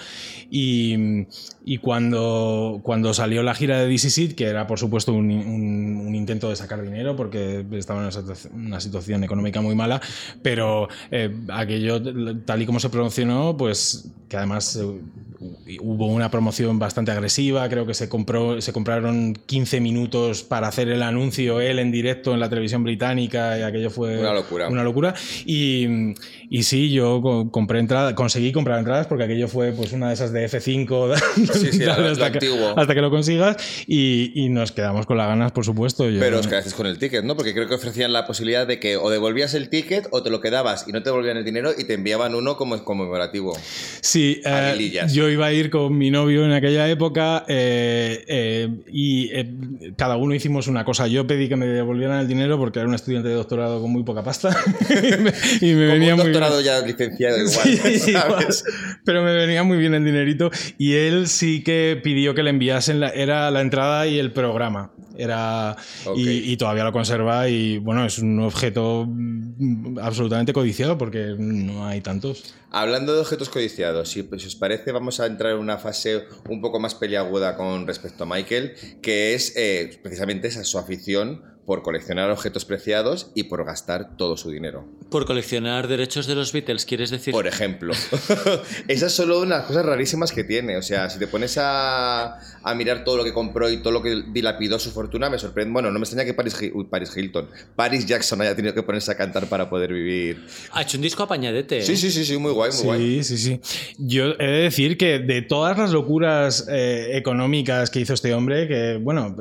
Y, y cuando, cuando salió la gira de DC Seed, que era por supuesto un, un, un, intento de sacar dinero porque estaba en una situación económica muy mala, pero eh, aquello, tal y como se promocionó, pues que además eh, hubo una promoción bastante agresiva, creo que se, compró, se compraron 15 minutos para hacer el anuncio él en directo en la televisión británica y aquello fue una locura. Una locura. Y, y sí, yo compré entradas, conseguí comprar entradas porque aquello fue pues una de esas de F5 sí, sí, hasta, lo que, hasta, que, lo consigas y, y, nos quedamos con las ganas, por supuesto. Yo, Pero os quedasteis con el ticket, ¿no? Porque creo que ofrecían la posibilidad de que o devolvías el ticket o te lo quedabas y no te devolvían el dinero y te enviaban uno como conmemorativo. Sí, eh, yo iba a ir con mi novio en aquella época eh, eh, y eh, cada uno hicimos una cosa. Yo pedí que me devolvieran el dinero porque era un estudiante de doctorado con muy poca pasta y me como venía un muy doctorado ya licenciado igual, Sí, ¿sabes? pero me venía muy bien el dinerito y él sí que pidió que le enviasen la, era la entrada y el programa. Era y, y todavía lo conserva y bueno es un objeto mm, absolutamente codiciado porque no hay tantos. Hablando de objetos codiciados, si, si os parece, vamos a entrar en una fase un poco más peliaguda con respecto a Michael, que es eh, precisamente esa su afición por coleccionar objetos preciados y por gastar todo su dinero. Por coleccionar derechos de los Beatles, ¿quieres decir? Por ejemplo. Esa es solo una de las cosas rarísimas que tiene. O sea, si te pones a, a, mirar todo lo que compró y todo lo que dilapidó su fortuna, me sorprende. Bueno, no me extraña que Paris, uy, Paris Hilton, Paris Jackson haya tenido que ponerse a cantar para poder vivir. Ha hecho un disco apañadete. ¿eh? Sí, sí, sí, sí, muy guay, muy sí, guay. Sí, sí, Yo he de decir que de todas las locuras eh, económicas que hizo este hombre, que, bueno,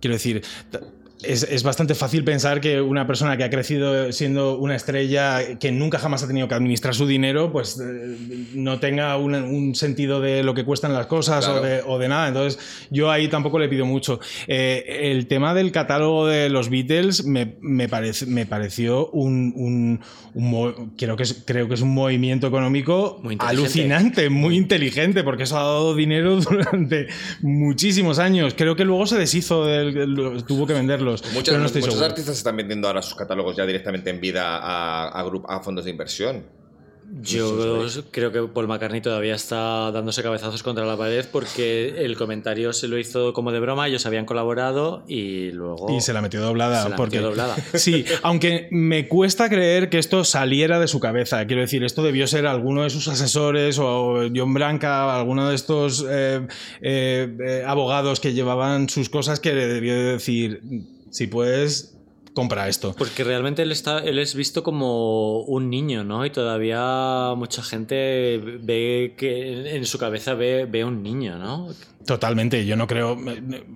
quiero decir, es, es, bastante fácil pensar que una persona que ha crecido siendo una estrella que nunca jamás ha tenido que administrar su dinero, pues eh, no tenga un, un, sentido de lo que cuestan las cosas Claro. o, de, o, de, nada. Entonces, yo ahí tampoco le pido mucho. Eh, el tema del catálogo de los Beatles me, me, parece, me pareció un, un, un creo, que es, creo que es un movimiento económico muy alucinante, muy inteligente, porque eso ha dado dinero durante muchísimos años. Creo que luego se deshizo, del, tuvo que venderlo. Muchos, no muchos seguro. artistas están vendiendo ahora sus catálogos ya directamente en vida a, a, grup, a fondos de inversión. Yo creo que Paul McCartney todavía está dándose cabezazos contra la pared porque el comentario se lo hizo como de broma, ellos habían colaborado y luego... Y se la metió doblada. Se la porque... metió doblada. Sí, aunque me cuesta creer que esto saliera de su cabeza. Quiero decir, esto debió ser alguno de sus asesores o John Branca, alguno de estos eh, eh, eh, abogados que llevaban sus cosas que le debió decir, si puedes, compra esto. Porque realmente él, está, él es visto como un niño, ¿no? Y todavía mucha gente ve que en su cabeza ve, ve un niño, ¿no? Totalmente, yo no creo,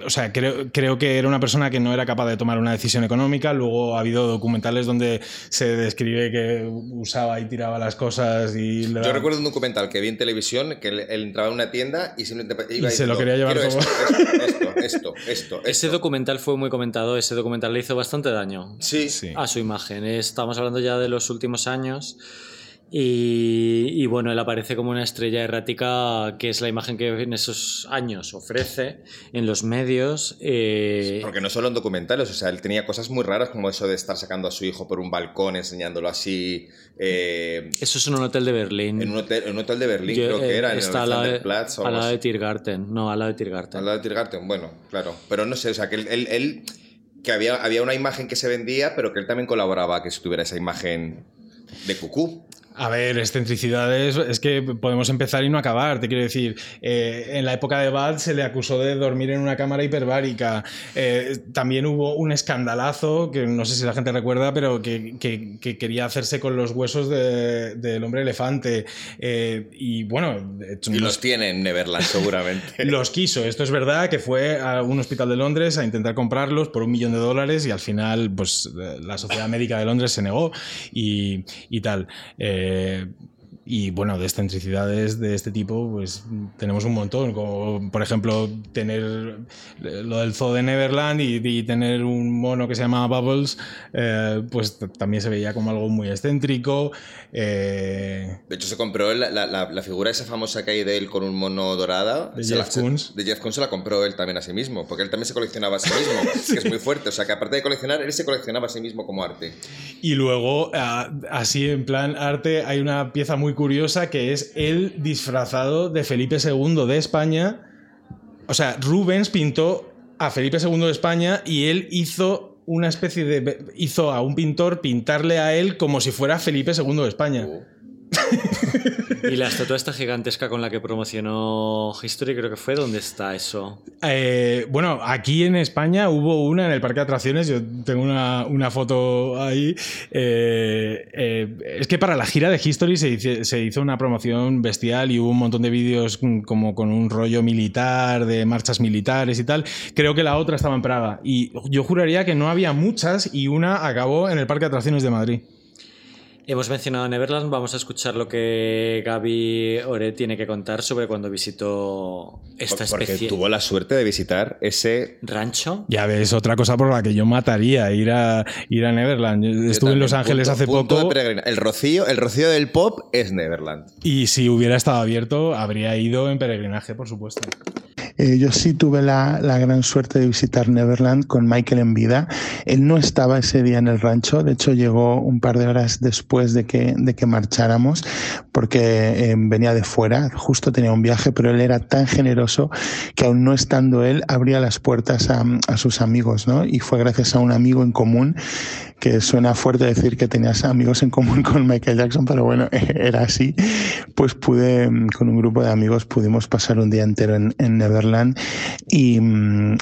o sea, creo, creo que era una persona que no era capaz de tomar una decisión económica, luego ha habido documentales donde se describe que usaba y tiraba las cosas y... Yo recuerdo un documental que vi en televisión, que él, él entraba en una tienda y simplemente iba y se lo quería llevar esto, esto, esto, esto, Ese documental fue muy comentado, ese documental le hizo bastante daño sí. a su imagen. Estamos hablando ya de los últimos años Y, bueno, él aparece como una estrella errática, que es la imagen que en esos años ofrece en los medios. Eh, Porque no solo en documentales, o sea, él tenía cosas muy raras como eso de estar sacando a su hijo por un balcón, enseñándolo así. Eh, eso es en un hotel de Berlín. En un hotel, en un hotel de Berlín, creo que era, en el al lado de Tiergarten. No, al lado de Tiergarten. Al lado de Tiergarten, bueno, claro. Pero no sé, o sea, que él, él que había, había una imagen que se vendía, pero que él también colaboraba a que se tuviera esa imagen de cucú. A ver, excentricidades, es que podemos empezar y no acabar. Te quiero decir, eh, en la época de Bad se le acusó de dormir en una cámara hiperbárica. Eh, también hubo un escandalazo, que no sé si la gente recuerda, pero que, quería hacerse con los huesos del hombre elefante. Eh, y bueno. Y los tiene en Neverland, seguramente. los quiso. Esto es verdad, que fue a un hospital de Londres a intentar comprarlos por un millón de dólares y al final, pues la Sociedad Médica de Londres se negó y, y tal. Eh, Yeah. Y bueno, de excentricidades de este tipo, pues tenemos un montón. Como por ejemplo, tener lo del zoo de Neverland y, tener un mono que se llama Bubbles, eh, pues también se veía como algo muy excéntrico. Eh, de hecho, se compró la, la, figura esa famosa que hay de él con un mono dorada. De Jeff Koons. De Jeff Koons se la compró él también a sí mismo, porque él también se coleccionaba a sí mismo, que es muy fuerte. O sea, que aparte de coleccionar, él se coleccionaba a sí mismo como arte. Y luego, así en plan arte, hay una pieza muy curiosa que es el disfrazado de Felipe II de España. O sea, Rubens pintó a Felipe II de España y él hizo una especie de... hizo a un pintor pintarle a él como si fuera Felipe II de España. Oh. y la estatua esta gigantesca con la que promocionó History, creo que fue, ¿dónde está eso? Eh, bueno, aquí en España hubo una en el parque de atracciones, yo tengo una, foto ahí. Eh, eh, es que para la gira de History se hizo, una promoción bestial y hubo un montón de vídeos como con un rollo militar, de marchas militares y tal. Creo que la otra estaba en Praga y yo juraría que no había muchas y una acabó en el parque de atracciones de Madrid. Hemos mencionado Neverland, vamos a escuchar lo que Gaby Ore tiene que contar sobre cuando visitó esta Porque especie. tuvo la suerte de visitar ese rancho. Ya ves, otra cosa por la que yo mataría, ir a, ir a Neverland. estuve en Los Ángeles hace poco. el rocío, el rocío del pop es Neverland. Y si hubiera estado abierto, habría ido en peregrinaje, por supuesto. Eh, yo sí tuve la, gran suerte de visitar Neverland con Michael en vida. Él no estaba ese día en el rancho, de hecho llegó un par de horas después de que, de que marcháramos porque eh, venía de fuera, justo tenía un viaje, pero él era tan generoso que aún no estando él abría las puertas a, a sus amigos, ¿no? Y fue gracias a un amigo en común que suena fuerte decir que tenías amigos en común con Michael Jackson, pero bueno, era así, pues pude, con un grupo de amigos, pudimos pasar un día entero en, Neverland y,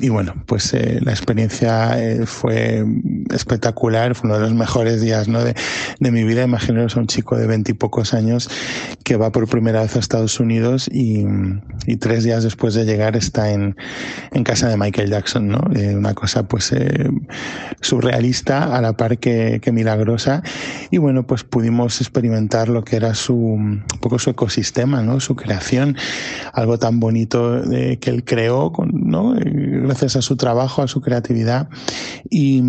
bueno, pues eh, la experiencia eh, fue espectacular, fue uno de los mejores días ¿no? de, de mi vida. Imaginaros a un chico de veintipocos años que va por primera vez a Estados Unidos y, tres días después de llegar está en, en casa de Michael Jackson, ¿no? Eh, una cosa pues surrealista a la par que, milagrosa. Y bueno, pues pudimos experimentar lo que era su, poco su ecosistema, ¿no? Su creación, algo tan bonito de, que él creó, ¿no? Gracias a su trabajo, a su creatividad. Y,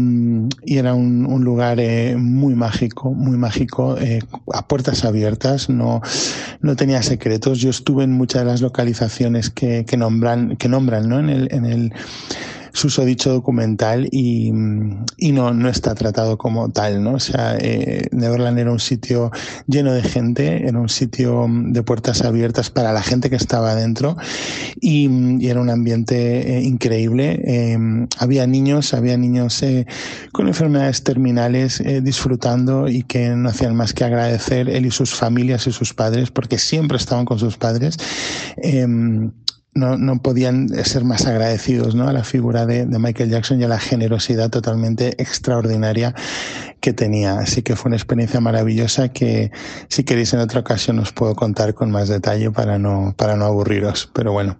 era un, lugar eh, muy mágico, muy mágico, eh, a puertas abiertas, no, no tenía secretos. Yo estuve en muchas de las localizaciones que, que nombran, que nombran, ¿no? En el, en el susodicho documental y, y, no, no está tratado como tal, ¿no? O sea, eh, Neverland era un sitio lleno de gente, era un sitio de puertas abiertas para la gente que estaba dentro y, era un ambiente eh, increíble. Eh, había niños, había niños con enfermedades terminales disfrutando y que no hacían más que agradecer él y sus familias y sus padres porque siempre estaban con sus padres no, no, podían ser más agradecidos ¿no? a la figura de, de, Michael Jackson y a la generosidad totalmente extraordinaria que tenía. Así que fue una experiencia maravillosa que si queréis en otra ocasión os puedo contar con más detalle para no, para no aburriros. Pero bueno,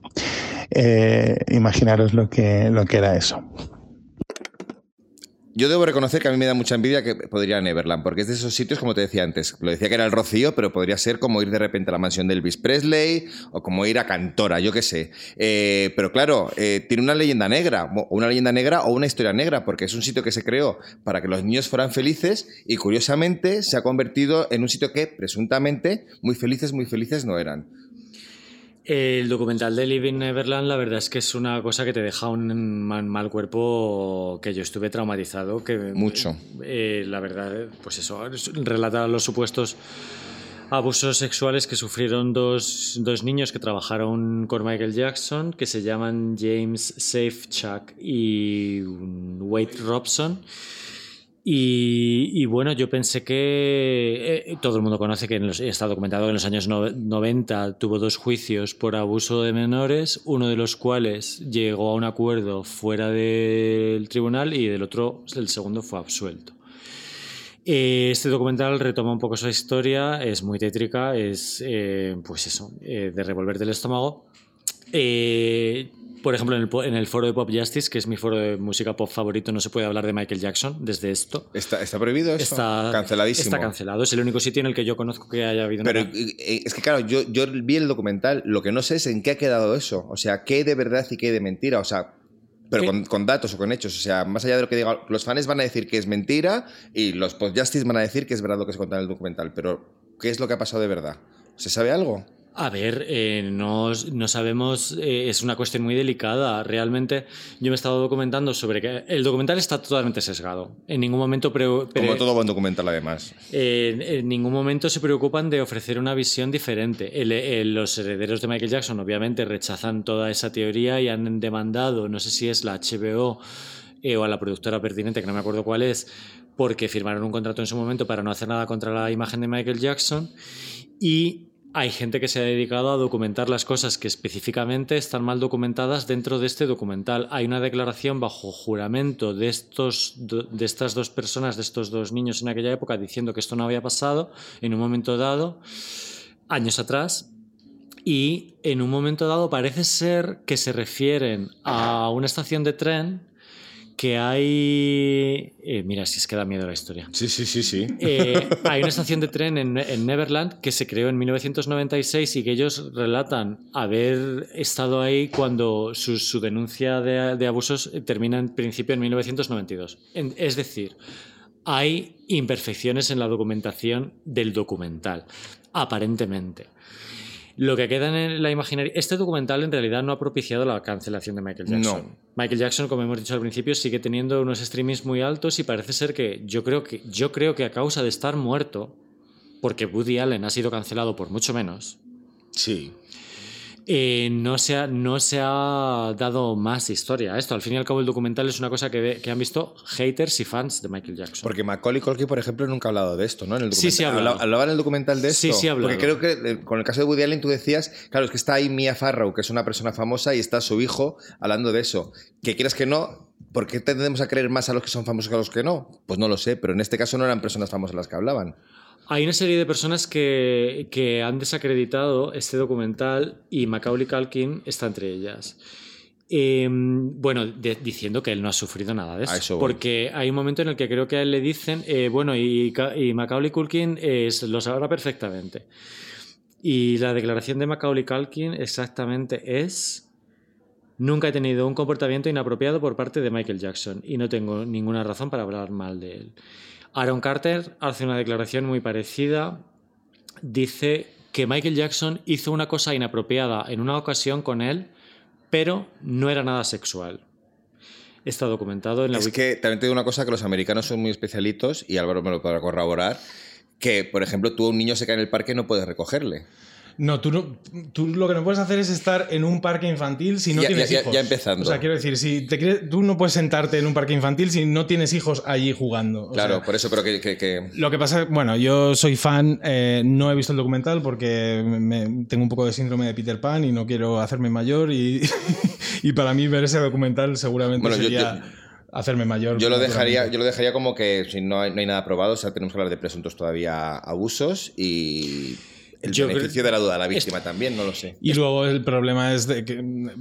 eh, imaginaros lo que, lo que era eso. Yo debo reconocer que a mí me da mucha envidia que podría Neverland, porque es de esos sitios, como te decía antes, lo decía que era el Rocío, pero podría ser como ir de repente a la mansión de Elvis Presley o como ir a Cantora, yo qué sé. Eh, pero claro, eh, tiene una leyenda negra, o una leyenda negra o una historia negra, porque es un sitio que se creó para que los niños fueran felices y curiosamente se ha convertido en un sitio que presuntamente muy felices, muy felices no eran. El documental de Living Neverland, la verdad es que es una cosa que te deja un mal, mal cuerpo que yo estuve traumatizado. Que, Mucho. eh, la verdad, pues eso, relata los supuestos abusos sexuales que sufrieron dos, dos niños que trabajaron con Michael Jackson, que se llaman James Safechuck y Wade Robson. Y, bueno, yo pensé que eh, todo el mundo conoce que en los- está documentado que en los años no- 90 tuvo dos juicios por abuso de menores, uno de los cuales llegó a un acuerdo fuera del tribunal y del otro, el segundo, fue absuelto. Eh, Este documental retoma un poco esa historia, es muy tétrica, es eh, pues eso, de revolverte el estómago. Eh, por ejemplo, en el, po- en el foro de Pop Justice, que es mi foro de música pop favorito, no se puede hablar de Michael Jackson desde esto. ¿Está, está prohibido eso? Está Canceladísimo. Está cancelado. Es el único sitio en el que yo conozco que haya habido Pero una- eh, es que, claro, yo, yo vi el documental, lo que no sé es en qué ha quedado eso. O sea, qué de verdad y qué de mentira. O sea, pero con, con datos o con hechos. O sea, más allá de lo que diga, los fans van a decir que es mentira y los post-justice van a decir que es verdad lo que se cuenta en el documental. Pero, ¿qué es lo que ha pasado de verdad? ¿Se sabe algo? A ver, eh, no, no sabemos, eh, es una cuestión muy delicada. Realmente yo me he estado documentando sobre que el documental está totalmente sesgado. En ningún momento pre- pre- Como todo buen documental, además. Eh, en ningún momento se preocupan de ofrecer una visión diferente. El- el- los herederos de Michael Jackson obviamente rechazan toda esa teoría y han demandado, no sé si es la HBO eh, o a la productora pertinente, que no me acuerdo cuál es, porque firmaron un contrato en su momento para no hacer nada contra la imagen de Michael Jackson. Y hay gente que se ha dedicado a documentar las cosas que específicamente están mal documentadas dentro de este documental. Hay una declaración bajo juramento de, estos, de estas dos personas, de estos dos niños en aquella época, diciendo que esto no había pasado en un momento dado, años atrás. Y en un momento dado parece ser que se refieren a una estación de tren que hay... eh, mira, si es que da miedo la historia. Sí, sí, sí, sí. Eh, hay una estación de tren en, en Neverland que se creó en 1996 y que ellos relatan haber estado ahí cuando su, su denuncia de, de abusos termina en principio en 1992. En- es decir, hay imperfecciones en la documentación del documental, aparentemente. Lo que queda en la imaginaria. Este documental en realidad no ha propiciado la cancelación de Michael Jackson. No. Michael Jackson, como hemos dicho al principio, sigue teniendo unos streamings muy altos y parece ser que yo creo que, yo creo que a causa de estar muerto, porque Woody Allen ha sido cancelado por mucho menos, Sí. Eh, no, se ha, no se ha dado más historia a esto. Al fin y al cabo, el documental es una cosa que, ve- que han visto haters y fans de Michael Jackson. Porque Macaulay Culkin, por ejemplo, nunca ha hablado de esto, ¿no? En el Sí, sí ha hablado. Habla- ¿Hablaba en el documental de esto? Sí, sí ha hablado. Porque creo que eh, con el caso de Woody Allen tú decías, claro, es que está ahí Mia Farrow, que es una persona famosa, y está su hijo hablando de eso. Que quieras que no, ¿por qué tendemos a creer más a los que son famosos que a los que no? Pues no lo sé, pero en este caso no eran personas famosas las que hablaban. Hay una serie de personas que, que han desacreditado este documental y Macaulay Culkin está entre ellas. Eh, bueno, de- diciendo que él no ha sufrido nada de eso. porque hay un momento en el que creo que a él le dicen, eh, bueno, y, Ca- y Macaulay Culkin eh, lo sabrá perfectamente. Y la declaración de Macaulay Culkin exactamente es... Nunca he tenido un comportamiento inapropiado por parte de Michael Jackson y no tengo ninguna razón para hablar mal de él. Aaron Carter hace una declaración muy parecida. Dice que Michael Jackson hizo una cosa inapropiada en una ocasión con él, pero no era nada sexual. Está documentado en la Es que también te digo una cosa que los americanos son muy especialitos, y Álvaro me lo podrá corroborar, que, por ejemplo, tú a un niño se cae en el parque y no puedes recogerle. No, tú, no, tú lo que no puedes hacer es estar en un parque infantil si no Ya- tienes ya- hijos. ya empezando. O sea, quiero decir, si te quieres- tú no puedes sentarte en un parque infantil si no tienes hijos allí jugando. O Claro, sea, por eso, pero que... que- que- Lo que pasa, bueno, yo soy fan, eh, no he visto el documental porque me- tengo un poco de síndrome de Peter Pan y no quiero hacerme mayor y, y para mí ver ese documental seguramente Bueno, yo- sería hacerme mayor. Yo lo, dejaría, yo lo dejaría como que si no hay, no hay nada probado, o sea, tenemos que hablar de presuntos todavía abusos y... El Yo creo- beneficio de la duda, la víctima también, no lo sé. Y luego el problema es de que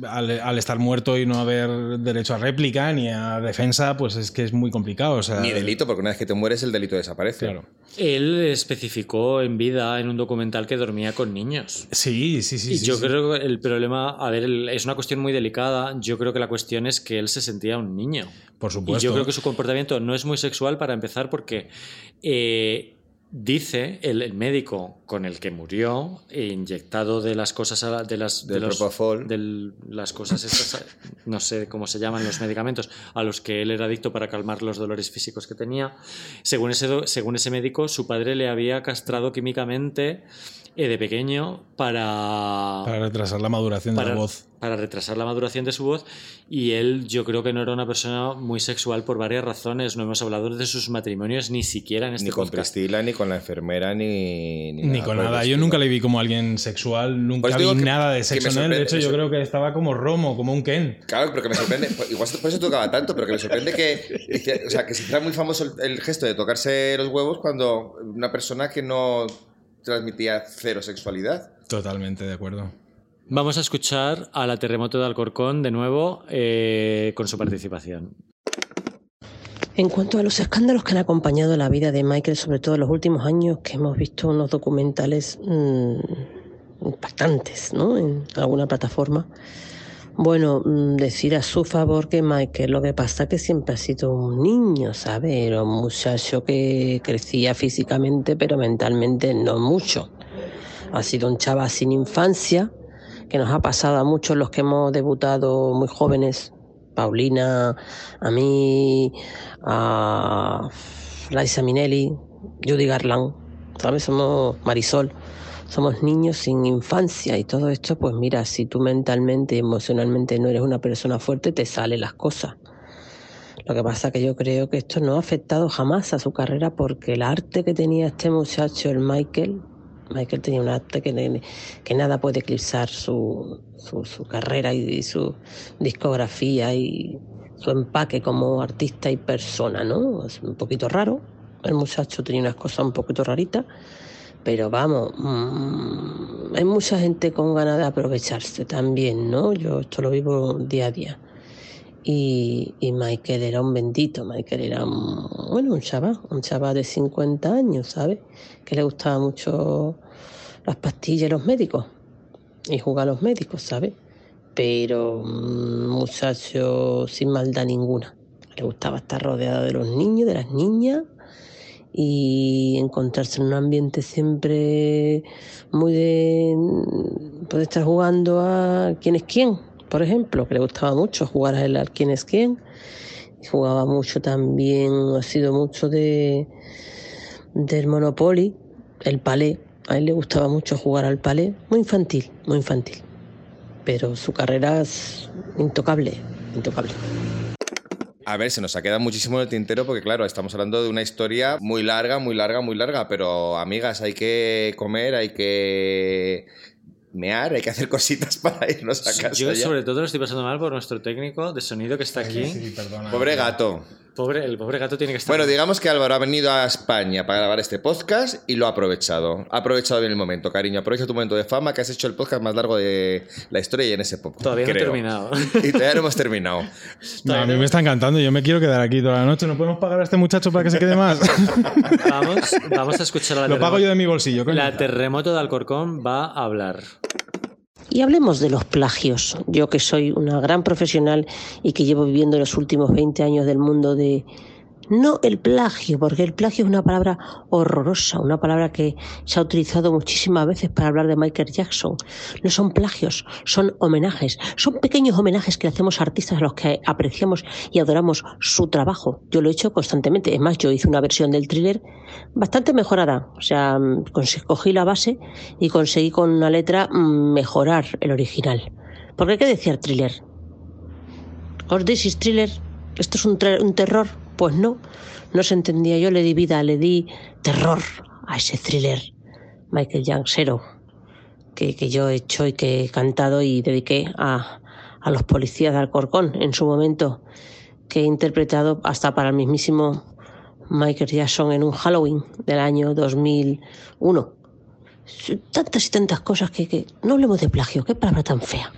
al, al estar muerto y no haber derecho a réplica ni a defensa, pues es que es muy complicado. O sea, Ni delito, porque una vez que te mueres, el delito desaparece. Claro. Él especificó en vida en un documental que dormía con niños. Sí, sí, sí. y sí, yo sí. creo que el problema, a ver, es una cuestión muy delicada. Yo creo que la cuestión es que él se sentía un niño. Por Y supuesto. yo creo que su comportamiento no es muy sexual para empezar porque eh, dice el, el médico con el que murió, eh, inyectado de las cosas, a de las, de los- Propofol. del- las cosas estas, no sé cómo se llaman los medicamentos, a los que él era adicto para calmar los dolores físicos que tenía. Según ese, según ese médico, su padre le había castrado químicamente eh, de pequeño para, Para retrasar la maduración de para, la voz. para retrasar la maduración de su voz y él yo creo que no era una persona muy sexual por varias razones. No hemos hablado de sus matrimonios ni siquiera en este Ni con podcast. Priscila, ni con la enfermera, ni. Ni con por el nada. Yo estilo. nunca le vi como alguien sexual, nunca Pues vi que- nada de sexo en él. De hecho, yo creo que estaba como Romo, como un Ken. Claro, pero que me sorprende. pues Igual por eso tocaba tanto, pero que me sorprende que. O sea, que se hiciera muy famoso el, el gesto de tocarse los huevos cuando una persona que no transmitía cero sexualidad. Totalmente de acuerdo. Vamos a escuchar a la Terremoto de Alcorcón de nuevo eh, con su participación. En cuanto a los escándalos que han acompañado la vida de Michael, sobre todo en los últimos años, que hemos visto unos documentales mm, impactantes ¿no? en alguna plataforma, bueno, mm, decir a su favor que Michael lo que pasa es que siempre ha sido un niño, ¿sabes? Un muchacho que crecía físicamente, pero mentalmente no mucho. Ha sido un chaval sin infancia, que nos ha pasado a muchos los que hemos debutado muy jóvenes. Paulina, a mí, a Liza Minnelli, Judy Garland, ¿sabes? Somos Marisol, somos niños sin infancia y todo esto, pues mira, si tú mentalmente y emocionalmente no eres una persona fuerte, te salen las cosas. Lo que pasa que yo creo que esto no ha afectado jamás a su carrera porque el arte que tenía este muchacho, el Michael, Michael tenía un arte que, que nada puede eclipsar su, su, su carrera y, y su discografía y su empaque como artista y persona, ¿no? Es un poquito raro. El muchacho tenía unas cosas un poquito raritas, pero vamos, mmm, hay mucha gente con ganas de aprovecharse también, ¿no? Yo esto lo vivo día a día. Y, y, Michael era un bendito, Michael era un, bueno, un chaval, un chaval de 50 años, ¿sabes? Que le gustaba mucho las pastillas y los médicos y jugar a los médicos, ¿sabes? Pero un muchacho sin maldad ninguna. Le gustaba estar rodeado de los niños, de las niñas y encontrarse en un ambiente siempre muy de poder estar jugando a quién es quién, por ejemplo, que le gustaba mucho jugar a él al quién es quién. Jugaba mucho también, ha sido mucho de del Monopoly, el palé. A él le gustaba mucho jugar al palé, muy infantil, muy infantil. Pero su carrera es intocable, intocable. A ver, se nos ha quedado muchísimo en el tintero porque, claro, estamos hablando de una historia muy larga, muy larga, muy larga, pero, amigas, hay que comer, hay que mear, hay que hacer cositas para irnos a casa. Yo, ya. sobre todo, lo estoy pasando mal por nuestro técnico de sonido que está aquí. Sí, perdona. Pobre gato. Pobre, el pobre gato tiene que estar. Bueno, digamos que Álvaro ha venido a España para grabar este podcast y lo ha aprovechado. Ha aprovechado bien el momento, cariño. Aprovecha tu momento de fama, que has hecho el podcast más largo de la historia y en ese podcast. Todavía no he terminado. Y todavía no hemos terminado. No, a mí me está encantando. Yo me quiero quedar aquí toda la noche. ¿No podemos pagar a este muchacho para que se quede más? vamos, vamos a escuchar a la Lo pago yo de mi bolsillo. coño. La terremoto de Alcorcón va a hablar. Y hablemos de los plagios. Yo que soy una gran profesional y que llevo viviendo los últimos 20 años del mundo de... No el plagio, porque el plagio es una palabra horrorosa, una palabra que se ha utilizado muchísimas veces para hablar de Michael Jackson. No son plagios, son homenajes, son pequeños homenajes que hacemos a artistas a los que apreciamos y adoramos su trabajo. Yo lo he hecho constantemente. Es más, yo hice una versión del thriller bastante mejorada. O sea, mm, cogí la base y conseguí con una letra mm, mejorar el original. Porque ¿qué decía thriller? ¿Os decís thriller? ¿Esto es un, un terror? Pues no, no se entendía. Yo le di vida, le di terror a ese thriller Michael Jacksero que, que yo he hecho y que he cantado y dediqué a, a los policías de Alcorcón en su momento, que he interpretado hasta para el mismísimo Michael Jackson en un Halloween del año 2001. Tantas y tantas cosas que, que... No hablemos de plagio, qué palabra tan fea.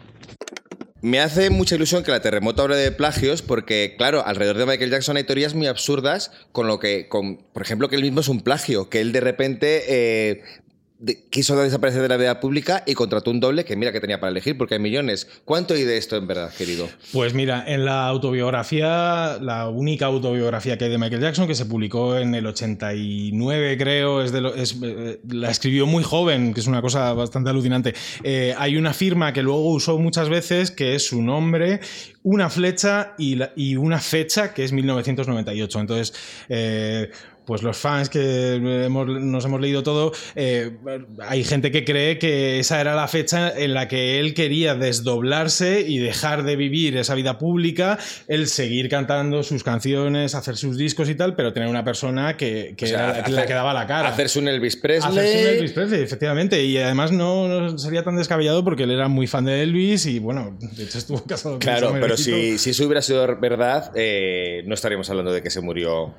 Me hace mucha ilusión que la terremoto hable de plagios porque, claro, alrededor de Michael Jackson hay teorías muy absurdas con lo que, con, por ejemplo, que él mismo es un plagio, que él de repente eh, de- quiso desaparecer de la vida pública y contrató un doble que mira que tenía para elegir porque hay millones. ¿Cuánto hay de esto en verdad, querido? Pues mira, en la autobiografía, la única autobiografía que hay de Michael Jackson, que se publicó en el 89, creo, es de lo- es, eh, la escribió muy joven, que es una cosa bastante alucinante. Eh, hay una firma que luego usó muchas veces, que es su nombre, una flecha y, y una fecha, que es 1998. Entonces, eh, pues los fans que hemos- nos hemos leído todo, eh, hay gente que cree que esa era la fecha en la que él quería desdoblarse y dejar de vivir esa vida pública, el seguir cantando sus canciones, hacer sus discos y tal, pero tener una persona que, que O sea, era la que la cara. Hacerse un Elvis Presley. Hacerse un Elvis Presley, efectivamente. Y además no, no sería tan descabellado porque él era muy fan de Elvis y bueno, de hecho estuvo casado con Claro, pero si, si eso hubiera sido verdad, eh, no estaríamos hablando de que se murió.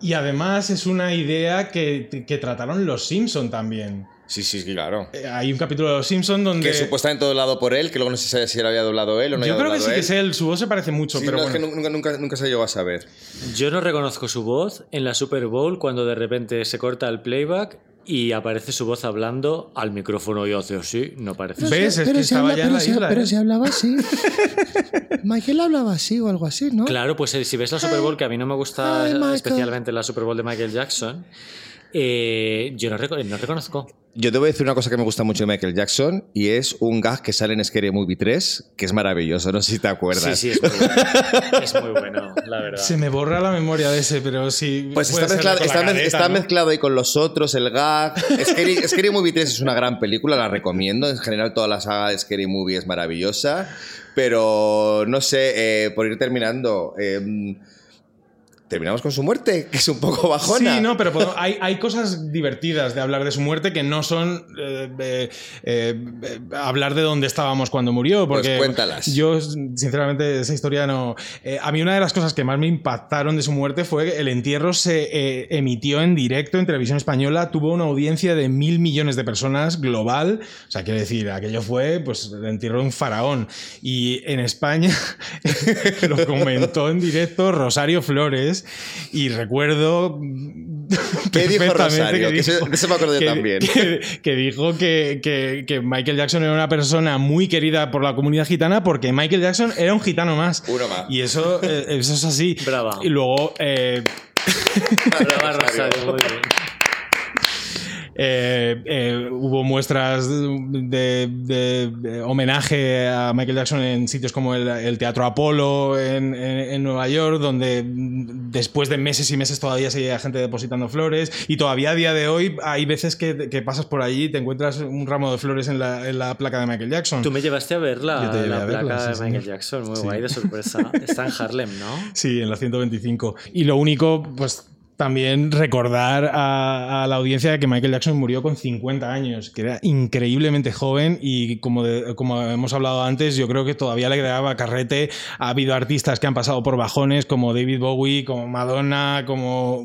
Y además es una idea que, que trataron los Simpson también. Sí, sí, sí, claro. Eh, Hay un capítulo de los Simpson donde... Que supuestamente doblado por él, que luego no se sabe si lo había doblado él o no Yo creo que sí que es él, su voz se parece mucho, Sí, pero no, bueno. es que nunca, nunca, nunca se llegó a saber. Yo no reconozco su voz en la Super Bowl cuando de repente se corta el playback y aparece su voz hablando al micrófono y hace así, no parece. ¿Ves? Es que estaba ya en la isla. ¿eh? hablaba así. Michael hablaba así o algo así, ¿no? Claro, pues eh, si ves la Super Bowl, que a mí no me gusta Ay, especialmente la Super Bowl de Michael Jackson, eh, yo no, reco- no reconozco. Yo debo decir una cosa que me gusta mucho de Michael Jackson y es un gag que sale en Scary Movie 3, que es maravilloso, no sé si te acuerdas. Sí, sí, es muy bueno. es muy bueno, la verdad. Se me borra la memoria de ese, pero sí. Pues está, mezclado, está, mezclado ahí con los otros, el gag. Scary, Scary Movie 3 es una gran película, la recomiendo. En general, toda la saga de Scary Movie es maravillosa. Pero no sé, eh, por ir terminando, eh, terminamos con su muerte, que es un poco bajona. Sí, no, pero hay, hay cosas divertidas de hablar de su muerte que no son eh, eh, eh, hablar de dónde estábamos cuando murió. Pues cuéntalas. Yo, sinceramente, esa historia no. a mí, una de las cosas que más me impactaron de su muerte fue que el entierro se emitió en directo en televisión española, tuvo una audiencia de mil millones de personas global. O sea, quiero decir, aquello fue pues, el entierro de un faraón. Y en España lo comentó en directo Rosario Flores. Y recuerdo. ¿Qué dijo perfectamente Rosario? Que se- de eso me acuerdo yo que- también. Que, que dijo que, que- que Michael Jackson era una persona muy querida por la comunidad gitana porque Michael Jackson era un gitano más. Uno más. Y eso, eh, eso es así. Brava. Y luego. eh, Brava, Rosario, muy bien. Eh, eh, hubo muestras de, de- de homenaje a Michael Jackson en sitios como el, el Teatro Apolo en, en- en Nueva York, donde después de meses y meses todavía seguía gente depositando flores. Y todavía a día de hoy hay veces que, que pasas por allí y te encuentras un ramo de flores en la, en la placa de Michael Jackson. Tú me llevaste a ver la, la a verla, placa sí, de Michael señor. Jackson, muy Sí. guay, de sorpresa. Está en Harlem, ¿no? Sí, en la 125. Y lo único, pues también recordar a, a la audiencia que Michael Jackson murió con 50 años, que era increíblemente joven y como, de- como hemos hablado antes, yo creo que todavía le quedaba carrete. Ha habido artistas que han pasado por bajones como David Bowie, como Madonna, como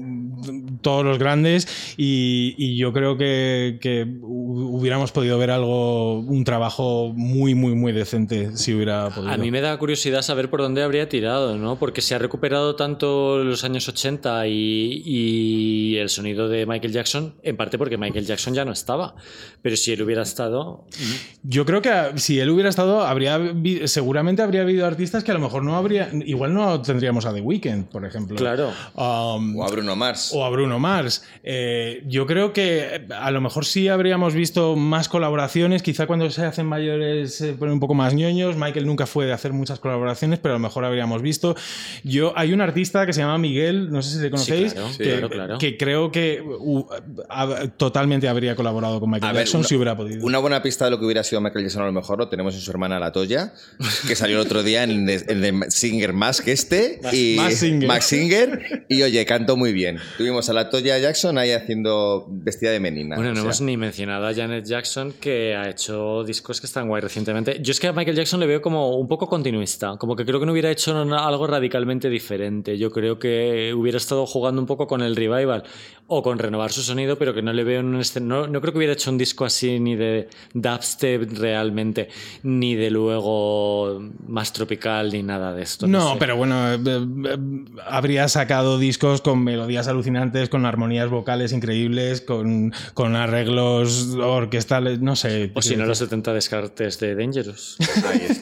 todos los grandes y, y yo creo que, que hu- hubiéramos podido ver algo, un trabajo muy, muy, muy decente si hubiera podido. A mí me da curiosidad saber por dónde habría tirado, ¿no? Porque se ha recuperado tanto los años 80 y, y el sonido de Michael Jackson, en parte porque Michael Jackson ya no estaba. Pero si él hubiera estado. Yo creo que ah, si él hubiera estado, habría seguramente habría habido artistas que a lo mejor no habría, igual no tendríamos a The Weeknd, por ejemplo. Claro. Um, O a Bruno Mars. o a Bruno Mars. Eh, yo creo que eh, a lo mejor sí habríamos visto más colaboraciones. Quizá cuando se hacen mayores se ponen un poco más ñoños. Michael nunca fue de hacer muchas colaboraciones, pero a lo mejor habríamos visto. Yo hay un artista que se llama Miguel, no sé si le conocéis, claro, que, claro, claro. que creo que uh, a- totalmente habría colaborado con Michael A ver, Jackson una- si hubiera podido. Una buena pista de lo que hubiera sido Michael Jackson a lo mejor lo tenemos en su hermana La Toya, que salió el otro día en el Singer Mask este. y, Mask Singer. Y oye, cantó muy bien. Tuvimos a La Toya Jackson ahí haciendo vestida de menina. Bueno, no sea, hemos ni mencionado a Janet Jackson, que ha hecho discos que están guay recientemente. Yo es que a Michael Jackson le veo como un poco continuista, como que creo que no hubiera hecho algo radicalmente diferente. Yo creo que hubiera estado jugando un poco poco con el revival o con renovar su sonido, pero que no le veo en un no, no creo que hubiera hecho un disco así ni de dubstep realmente, ni de luego más tropical, ni nada de esto. No, sé. pero bueno, eh, eh, habría sacado discos con melodías alucinantes, con armonías vocales increíbles, con, con arreglos orquestales, no sé. O si no, los 70 descartes de Dangerous.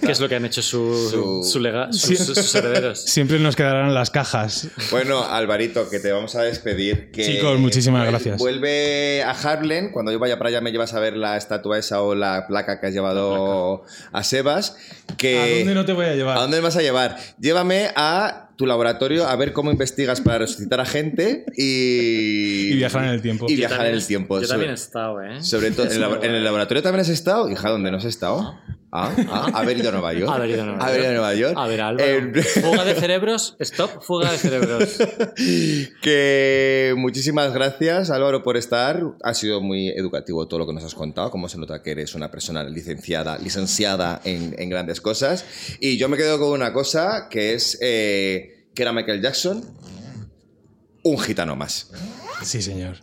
Que es lo que han hecho su, Su- su lega- Sí. sus, sus herederos. Siempre nos quedarán las cajas. Bueno, Alvarito, que te vamos a despedir. Que Chicos, muchísimas vuel- gracias. Vuelve a Harlem. Cuando yo vaya para allá me llevas a ver la estatua esa o la placa que has llevado a Sebas. Que... ¿A dónde no te voy a llevar? ¿A dónde me vas a llevar? Llévame a tu laboratorio a ver cómo investigas para resucitar a gente y... Y viajar en el tiempo. Y Yo viajar en el tiempo. Yo sobre- también he estado, ¿eh? Sobre todo, ¿en el, labo- en el laboratorio también has estado? Hija, ¿dónde no has estado? Ah, ah, haber ido a Nueva York. Haber ido a Nueva Haber ido a York. Nueva York. A ver, Álvaro. Eh, Fuga de cerebros. Stop, fuga de cerebros. que muchísimas gracias, Álvaro, por estar. Ha sido muy educativo todo lo que nos has contado. Como se nota que eres una persona licenciada, licenciada en, en grandes cosas. Y yo me quedo con una cosa que es eh, que era Michael Jackson, un gitano más. Sí, señor.